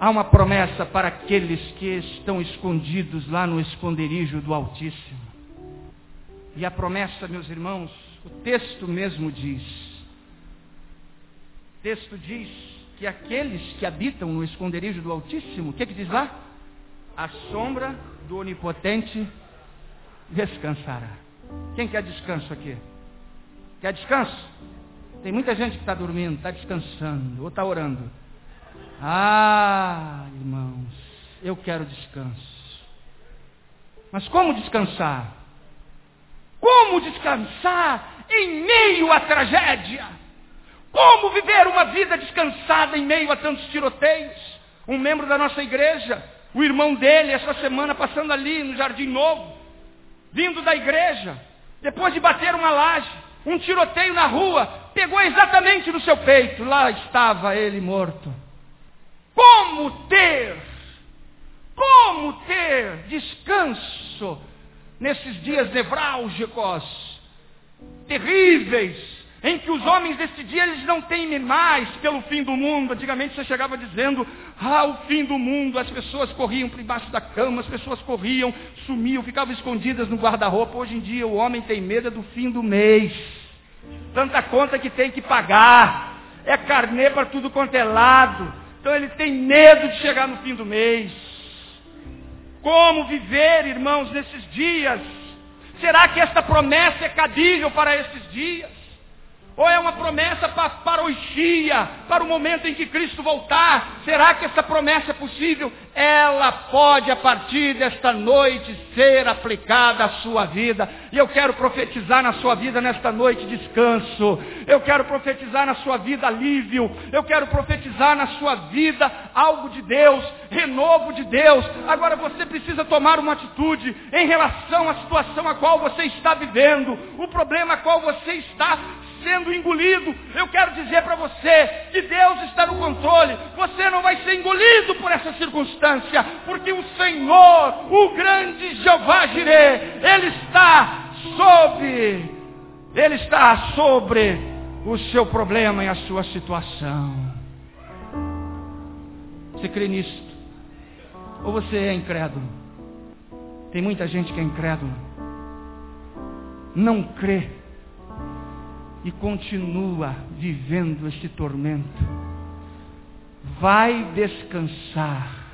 Há uma promessa para aqueles que estão escondidos lá no esconderijo do Altíssimo. E a promessa, meus irmãos, o texto mesmo diz. O texto diz que aqueles que habitam no esconderijo do Altíssimo, o que, que diz lá? A sombra do Onipotente descansará. Quem quer descanso aqui? Quer descanso? Tem muita gente que está dormindo, está descansando, ou está orando. Ah, irmãos, eu quero descanso. Mas como descansar? Como descansar em meio à tragédia? Como viver uma vida descansada em meio a tantos tiroteios? Um membro da nossa igreja, o irmão dele, essa semana passando ali no Jardim Novo, vindo da igreja, depois de bater uma laje, um tiroteio na rua, pegou exatamente no seu peito, lá estava ele morto. Como ter como ter descanso nesses dias nevrálgicos, terríveis, em que os homens desse dia eles não temem mais pelo fim do mundo. Antigamente você chegava dizendo, ah, o fim do mundo, as pessoas corriam por embaixo da cama, as pessoas corriam, sumiam, ficavam escondidas no guarda-roupa. Hoje em dia o homem tem medo do fim do mês. Tanta conta que tem que pagar. É carnê para tudo quanto é lado. Então ele tem medo de chegar no fim do mês. Como viver, irmãos, nesses dias? Será que esta promessa é cabível para esses dias? Ou é uma promessa para, para o dia, para o momento em que Cristo voltar? Será que essa promessa é possível? Ela pode, a partir desta noite, ser aplicada à sua vida. E eu quero profetizar na sua vida nesta noite descanso. Eu quero profetizar na sua vida alívio. Eu quero profetizar na sua vida algo de Deus, renovo de Deus. Agora você precisa tomar uma atitude em relação à situação a qual você está vivendo, o problema a qual você está sendo engolido. Eu quero dizer para você que Deus está no controle. Você não vai ser engolido por essa circunstância, porque o Senhor, o grande Jeová Jireh, Ele está sobre, Ele está sobre o seu problema e a sua situação. Você crê nisso? Ou você é incrédulo? Tem muita gente que é incrédula. Não crê e continua vivendo esse tormento. Vai descansar.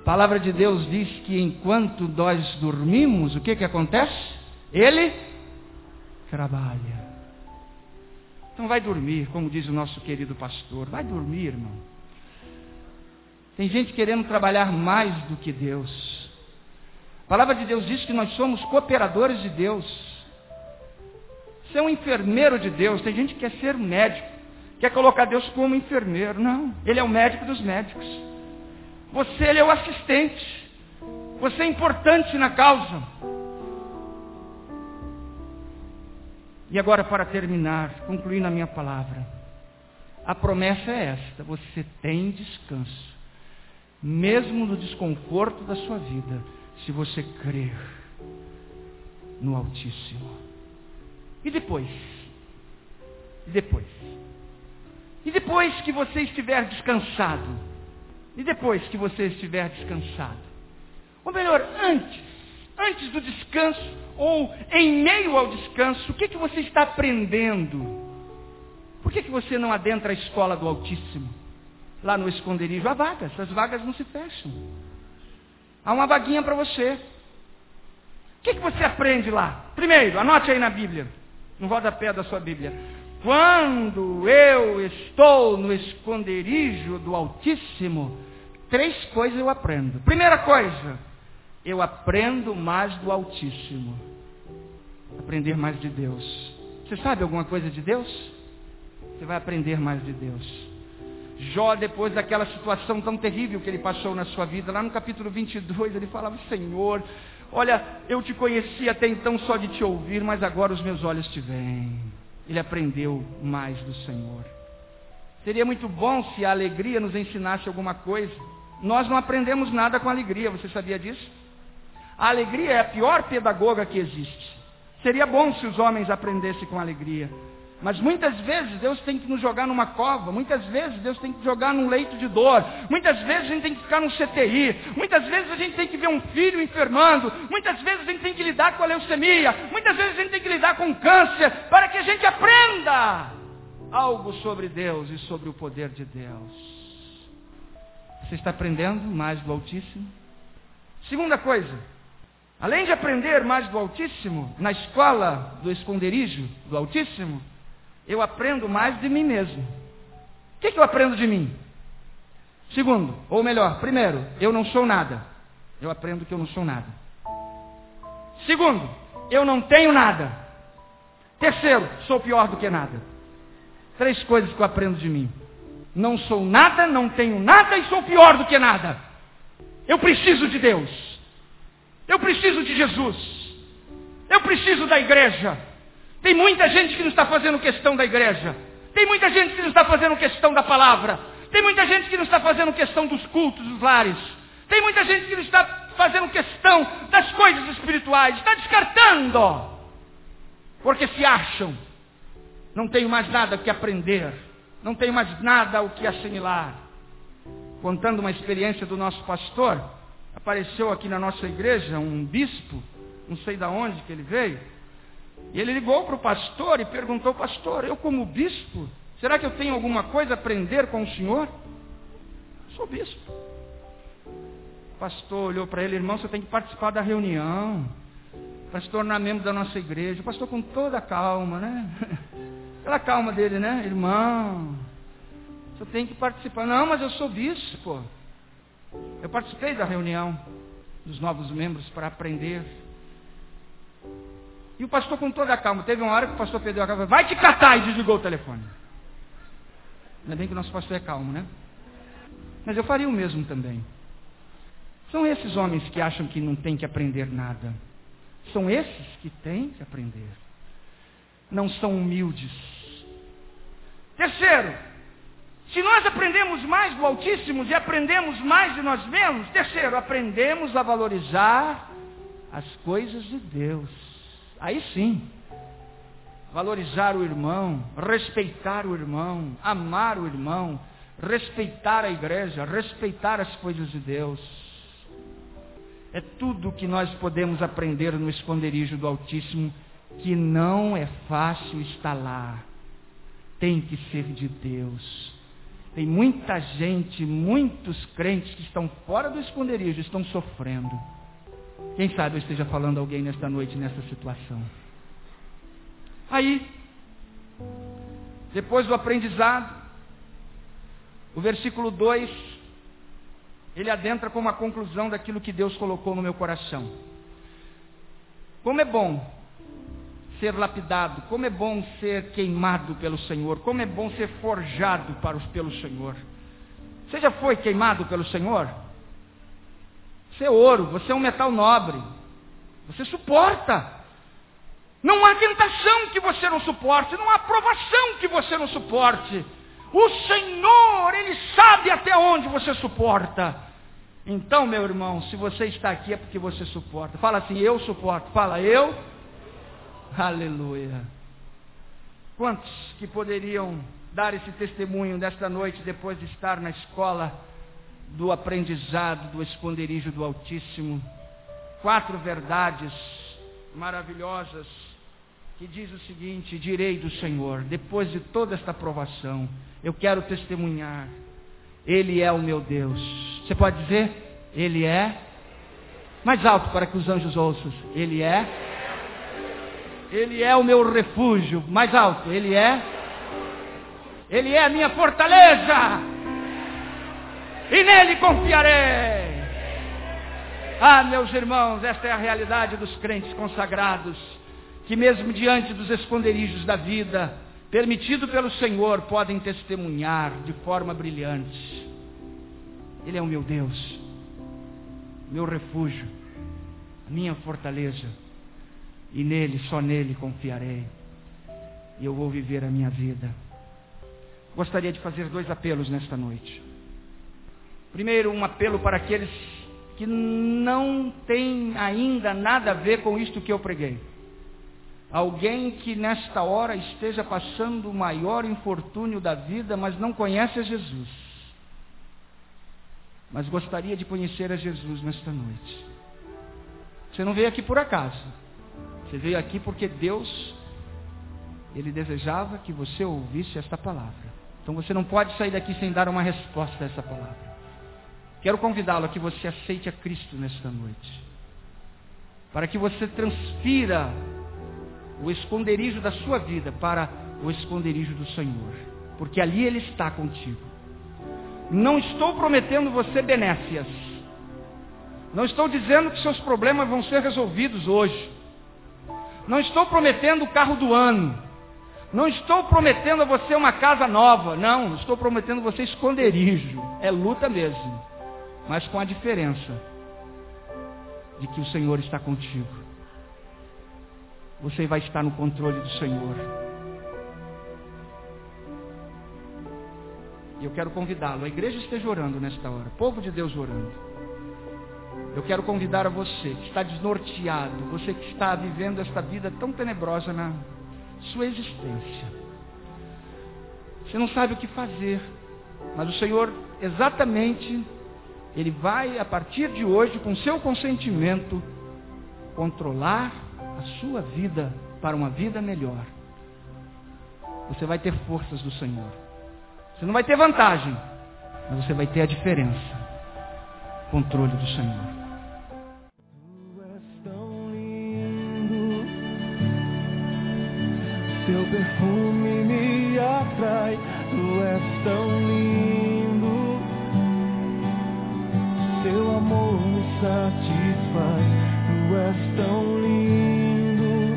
A palavra de Deus diz que enquanto nós dormimos, o que, que acontece? Ele trabalha. Então vai dormir, como diz o nosso querido pastor. Vai dormir, irmão. Tem gente querendo trabalhar mais do que Deus. A palavra de Deus diz que nós somos cooperadores de Deus. Ser um enfermeiro de Deus. Tem gente que quer ser médico, quer colocar Deus como enfermeiro. Não, ele é o médico dos médicos. Você ele é o assistente. Você é importante na causa. E agora, para terminar, concluindo a minha palavra, a promessa é esta: você tem descanso, mesmo no desconforto da sua vida, se você crer no Altíssimo. E depois? E depois? E depois que você estiver descansado? E depois que você estiver descansado? Ou melhor, antes, antes do descanso, ou em meio ao descanso, o que, que você está aprendendo? Por que, que você não adentra a escola do Altíssimo? Lá no esconderijo há vagas, as vagas não se fecham. Há uma vaguinha para você. O que, que você aprende lá? Primeiro, anote aí na Bíblia no rodapé da sua Bíblia. Quando eu estou no esconderijo do Altíssimo, três coisas eu aprendo. Primeira coisa, eu aprendo mais do Altíssimo. Aprender mais de Deus. Você sabe alguma coisa de Deus? Você vai aprender mais de Deus. Jó, depois daquela situação tão terrível que ele passou na sua vida, lá no capítulo 22, ele falava: Senhor, Olha, eu te conheci até então só de te ouvir, mas agora os meus olhos te veem. Ele aprendeu mais do Senhor. Seria muito bom se a alegria nos ensinasse alguma coisa. Nós não aprendemos nada com alegria, você sabia disso? A alegria é a pior pedagoga que existe. Seria bom se os homens aprendessem com alegria. Mas muitas vezes Deus tem que nos jogar numa cova, muitas vezes Deus tem que jogar num leito de dor, muitas vezes a gente tem que ficar num CTI, muitas vezes a gente tem que ver um filho enfermando, muitas vezes a gente tem que lidar com a leucemia, muitas vezes a gente tem que lidar com câncer, para que a gente aprenda algo sobre Deus e sobre o poder de Deus. Você está aprendendo mais do Altíssimo? Segunda coisa, além de aprender mais do Altíssimo, na escola do esconderijo do Altíssimo, eu aprendo mais de mim mesmo. O que, que eu aprendo de mim? Segundo, ou melhor, primeiro, eu não sou nada. Eu aprendo que eu não sou nada. Segundo, eu não tenho nada. Terceiro, sou pior do que nada. Três coisas que eu aprendo de mim. Não sou nada, não tenho nada e sou pior do que nada. Eu preciso de Deus. Eu preciso de Jesus. Eu preciso da igreja. Tem muita gente que não está fazendo questão da igreja. Tem muita gente que não está fazendo questão da palavra. Tem muita gente que não está fazendo questão dos cultos, dos lares. Tem muita gente que não está fazendo questão das coisas espirituais. Está descartando. Porque se acham. Não tenho mais nada que aprender. Não tenho mais nada o que assimilar. Contando uma experiência do nosso pastor, apareceu aqui na nossa igreja um bispo, não sei de onde que ele veio, e ele ligou para o pastor e perguntou, pastor, eu como bispo, será que eu tenho alguma coisa a aprender com o senhor? Sou bispo. O pastor olhou para ele, irmão, você tem que participar da reunião, para se tornar membro da nossa igreja. O pastor com toda a calma, né? Aquela calma dele, né? Irmão, você tem que participar. Não, mas eu sou bispo. Eu participei da reunião dos novos membros para aprender. E o pastor com toda a calma, teve uma hora que o pastor perdeu a calma, vai te catar e desligou o telefone. Ainda bem que o nosso pastor é calmo, né? Mas eu faria o mesmo também. São esses homens que acham que não tem que aprender nada. São esses que têm que aprender. Não são humildes. Terceiro, se nós aprendemos mais do Altíssimo e aprendemos mais de nós mesmos, terceiro, aprendemos a valorizar as coisas de Deus. Aí sim, valorizar o irmão, respeitar o irmão, amar o irmão, respeitar a igreja, respeitar as coisas de Deus. É tudo que nós podemos aprender no esconderijo do Altíssimo, que não é fácil estar lá. Tem que ser de Deus. Tem muita gente, muitos crentes que estão fora do esconderijo, estão sofrendo. Quem sabe eu esteja falando a alguém nesta noite, nessa situação. Aí, depois do aprendizado, o versículo 2, ele adentra com uma conclusão daquilo que Deus colocou no meu coração. Como é bom ser lapidado, como é bom ser queimado pelo Senhor, como é bom ser forjado para os, pelo Senhor. Você já foi queimado pelo Senhor? Você é ouro, você é um metal nobre. Você suporta. Não há tentação que você não suporte, não há provação que você não suporte. O Senhor, Ele sabe até onde você suporta. Então, meu irmão, se você está aqui é porque você suporta. Fala assim, eu suporto. Fala, eu. Aleluia. Quantos que poderiam dar esse testemunho desta noite depois de estar na escola do aprendizado, do esconderijo do Altíssimo. Quatro verdades maravilhosas que diz o seguinte: direi do Senhor, depois de toda esta provação, eu quero testemunhar, Ele é o meu Deus. Você pode dizer? Ele é. Mais alto para que os anjos ouçam. Ele é. Ele é o meu refúgio. Mais alto. Ele é. Ele é a minha fortaleza e nele confiarei. Ah, meus irmãos, esta é a realidade dos crentes consagrados, que mesmo diante dos esconderijos da vida, permitido pelo Senhor, podem testemunhar de forma brilhante. Ele é o meu Deus, meu refúgio, minha fortaleza, e nele, só nele confiarei, e eu vou viver a minha vida. Gostaria de fazer dois apelos nesta noite. Primeiro, um apelo para aqueles que não têm ainda nada a ver com isto que eu preguei. Alguém que nesta hora esteja passando o maior infortúnio da vida, mas não conhece a Jesus. Mas gostaria de conhecer a Jesus nesta noite. Você não veio aqui por acaso. Você veio aqui porque Deus, Ele desejava que você ouvisse esta palavra. Então você não pode sair daqui sem dar uma resposta a essa palavra. Quero convidá-lo a que você aceite a Cristo nesta noite. Para que você transfira o esconderijo da sua vida para o esconderijo do Senhor, porque ali Ele está contigo. Não estou prometendo você benécias, não estou dizendo que seus problemas vão ser resolvidos hoje, não estou prometendo o carro do ano, não estou prometendo a você uma casa nova, não, estou prometendo a você esconderijo, é luta mesmo, mas com a diferença de que o Senhor está contigo você vai estar no controle do Senhor. E eu quero convidá-lo, a igreja esteja orando nesta hora, povo de Deus orando. Eu quero convidar a você que está desnorteado, você que está vivendo esta vida tão tenebrosa na sua existência. Você não sabe o que fazer, mas o Senhor, exatamente, Ele vai, a partir de hoje, com seu consentimento, controlar a sua vida para uma vida melhor, você vai ter forças do Senhor. Você não vai ter vantagem, mas você vai ter a diferença. Controle do Senhor. Tu és tão lindo, teu perfume me atrai. Tu és tão lindo, teu amor me satisfaz. Tu és tão lindo,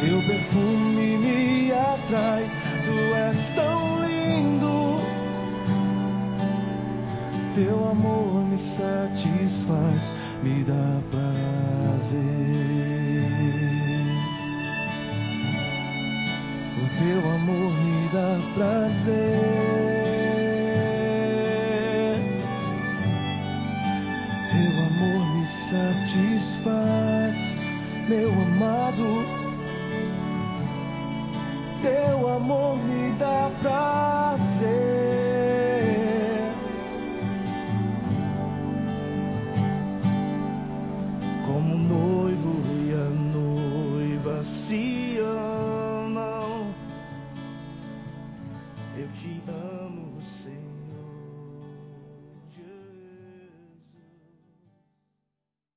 teu perfume me atrai. Tu és tão lindo, teu amor me satisfaz, me dá prazer. O teu amor me dá prazer. Dá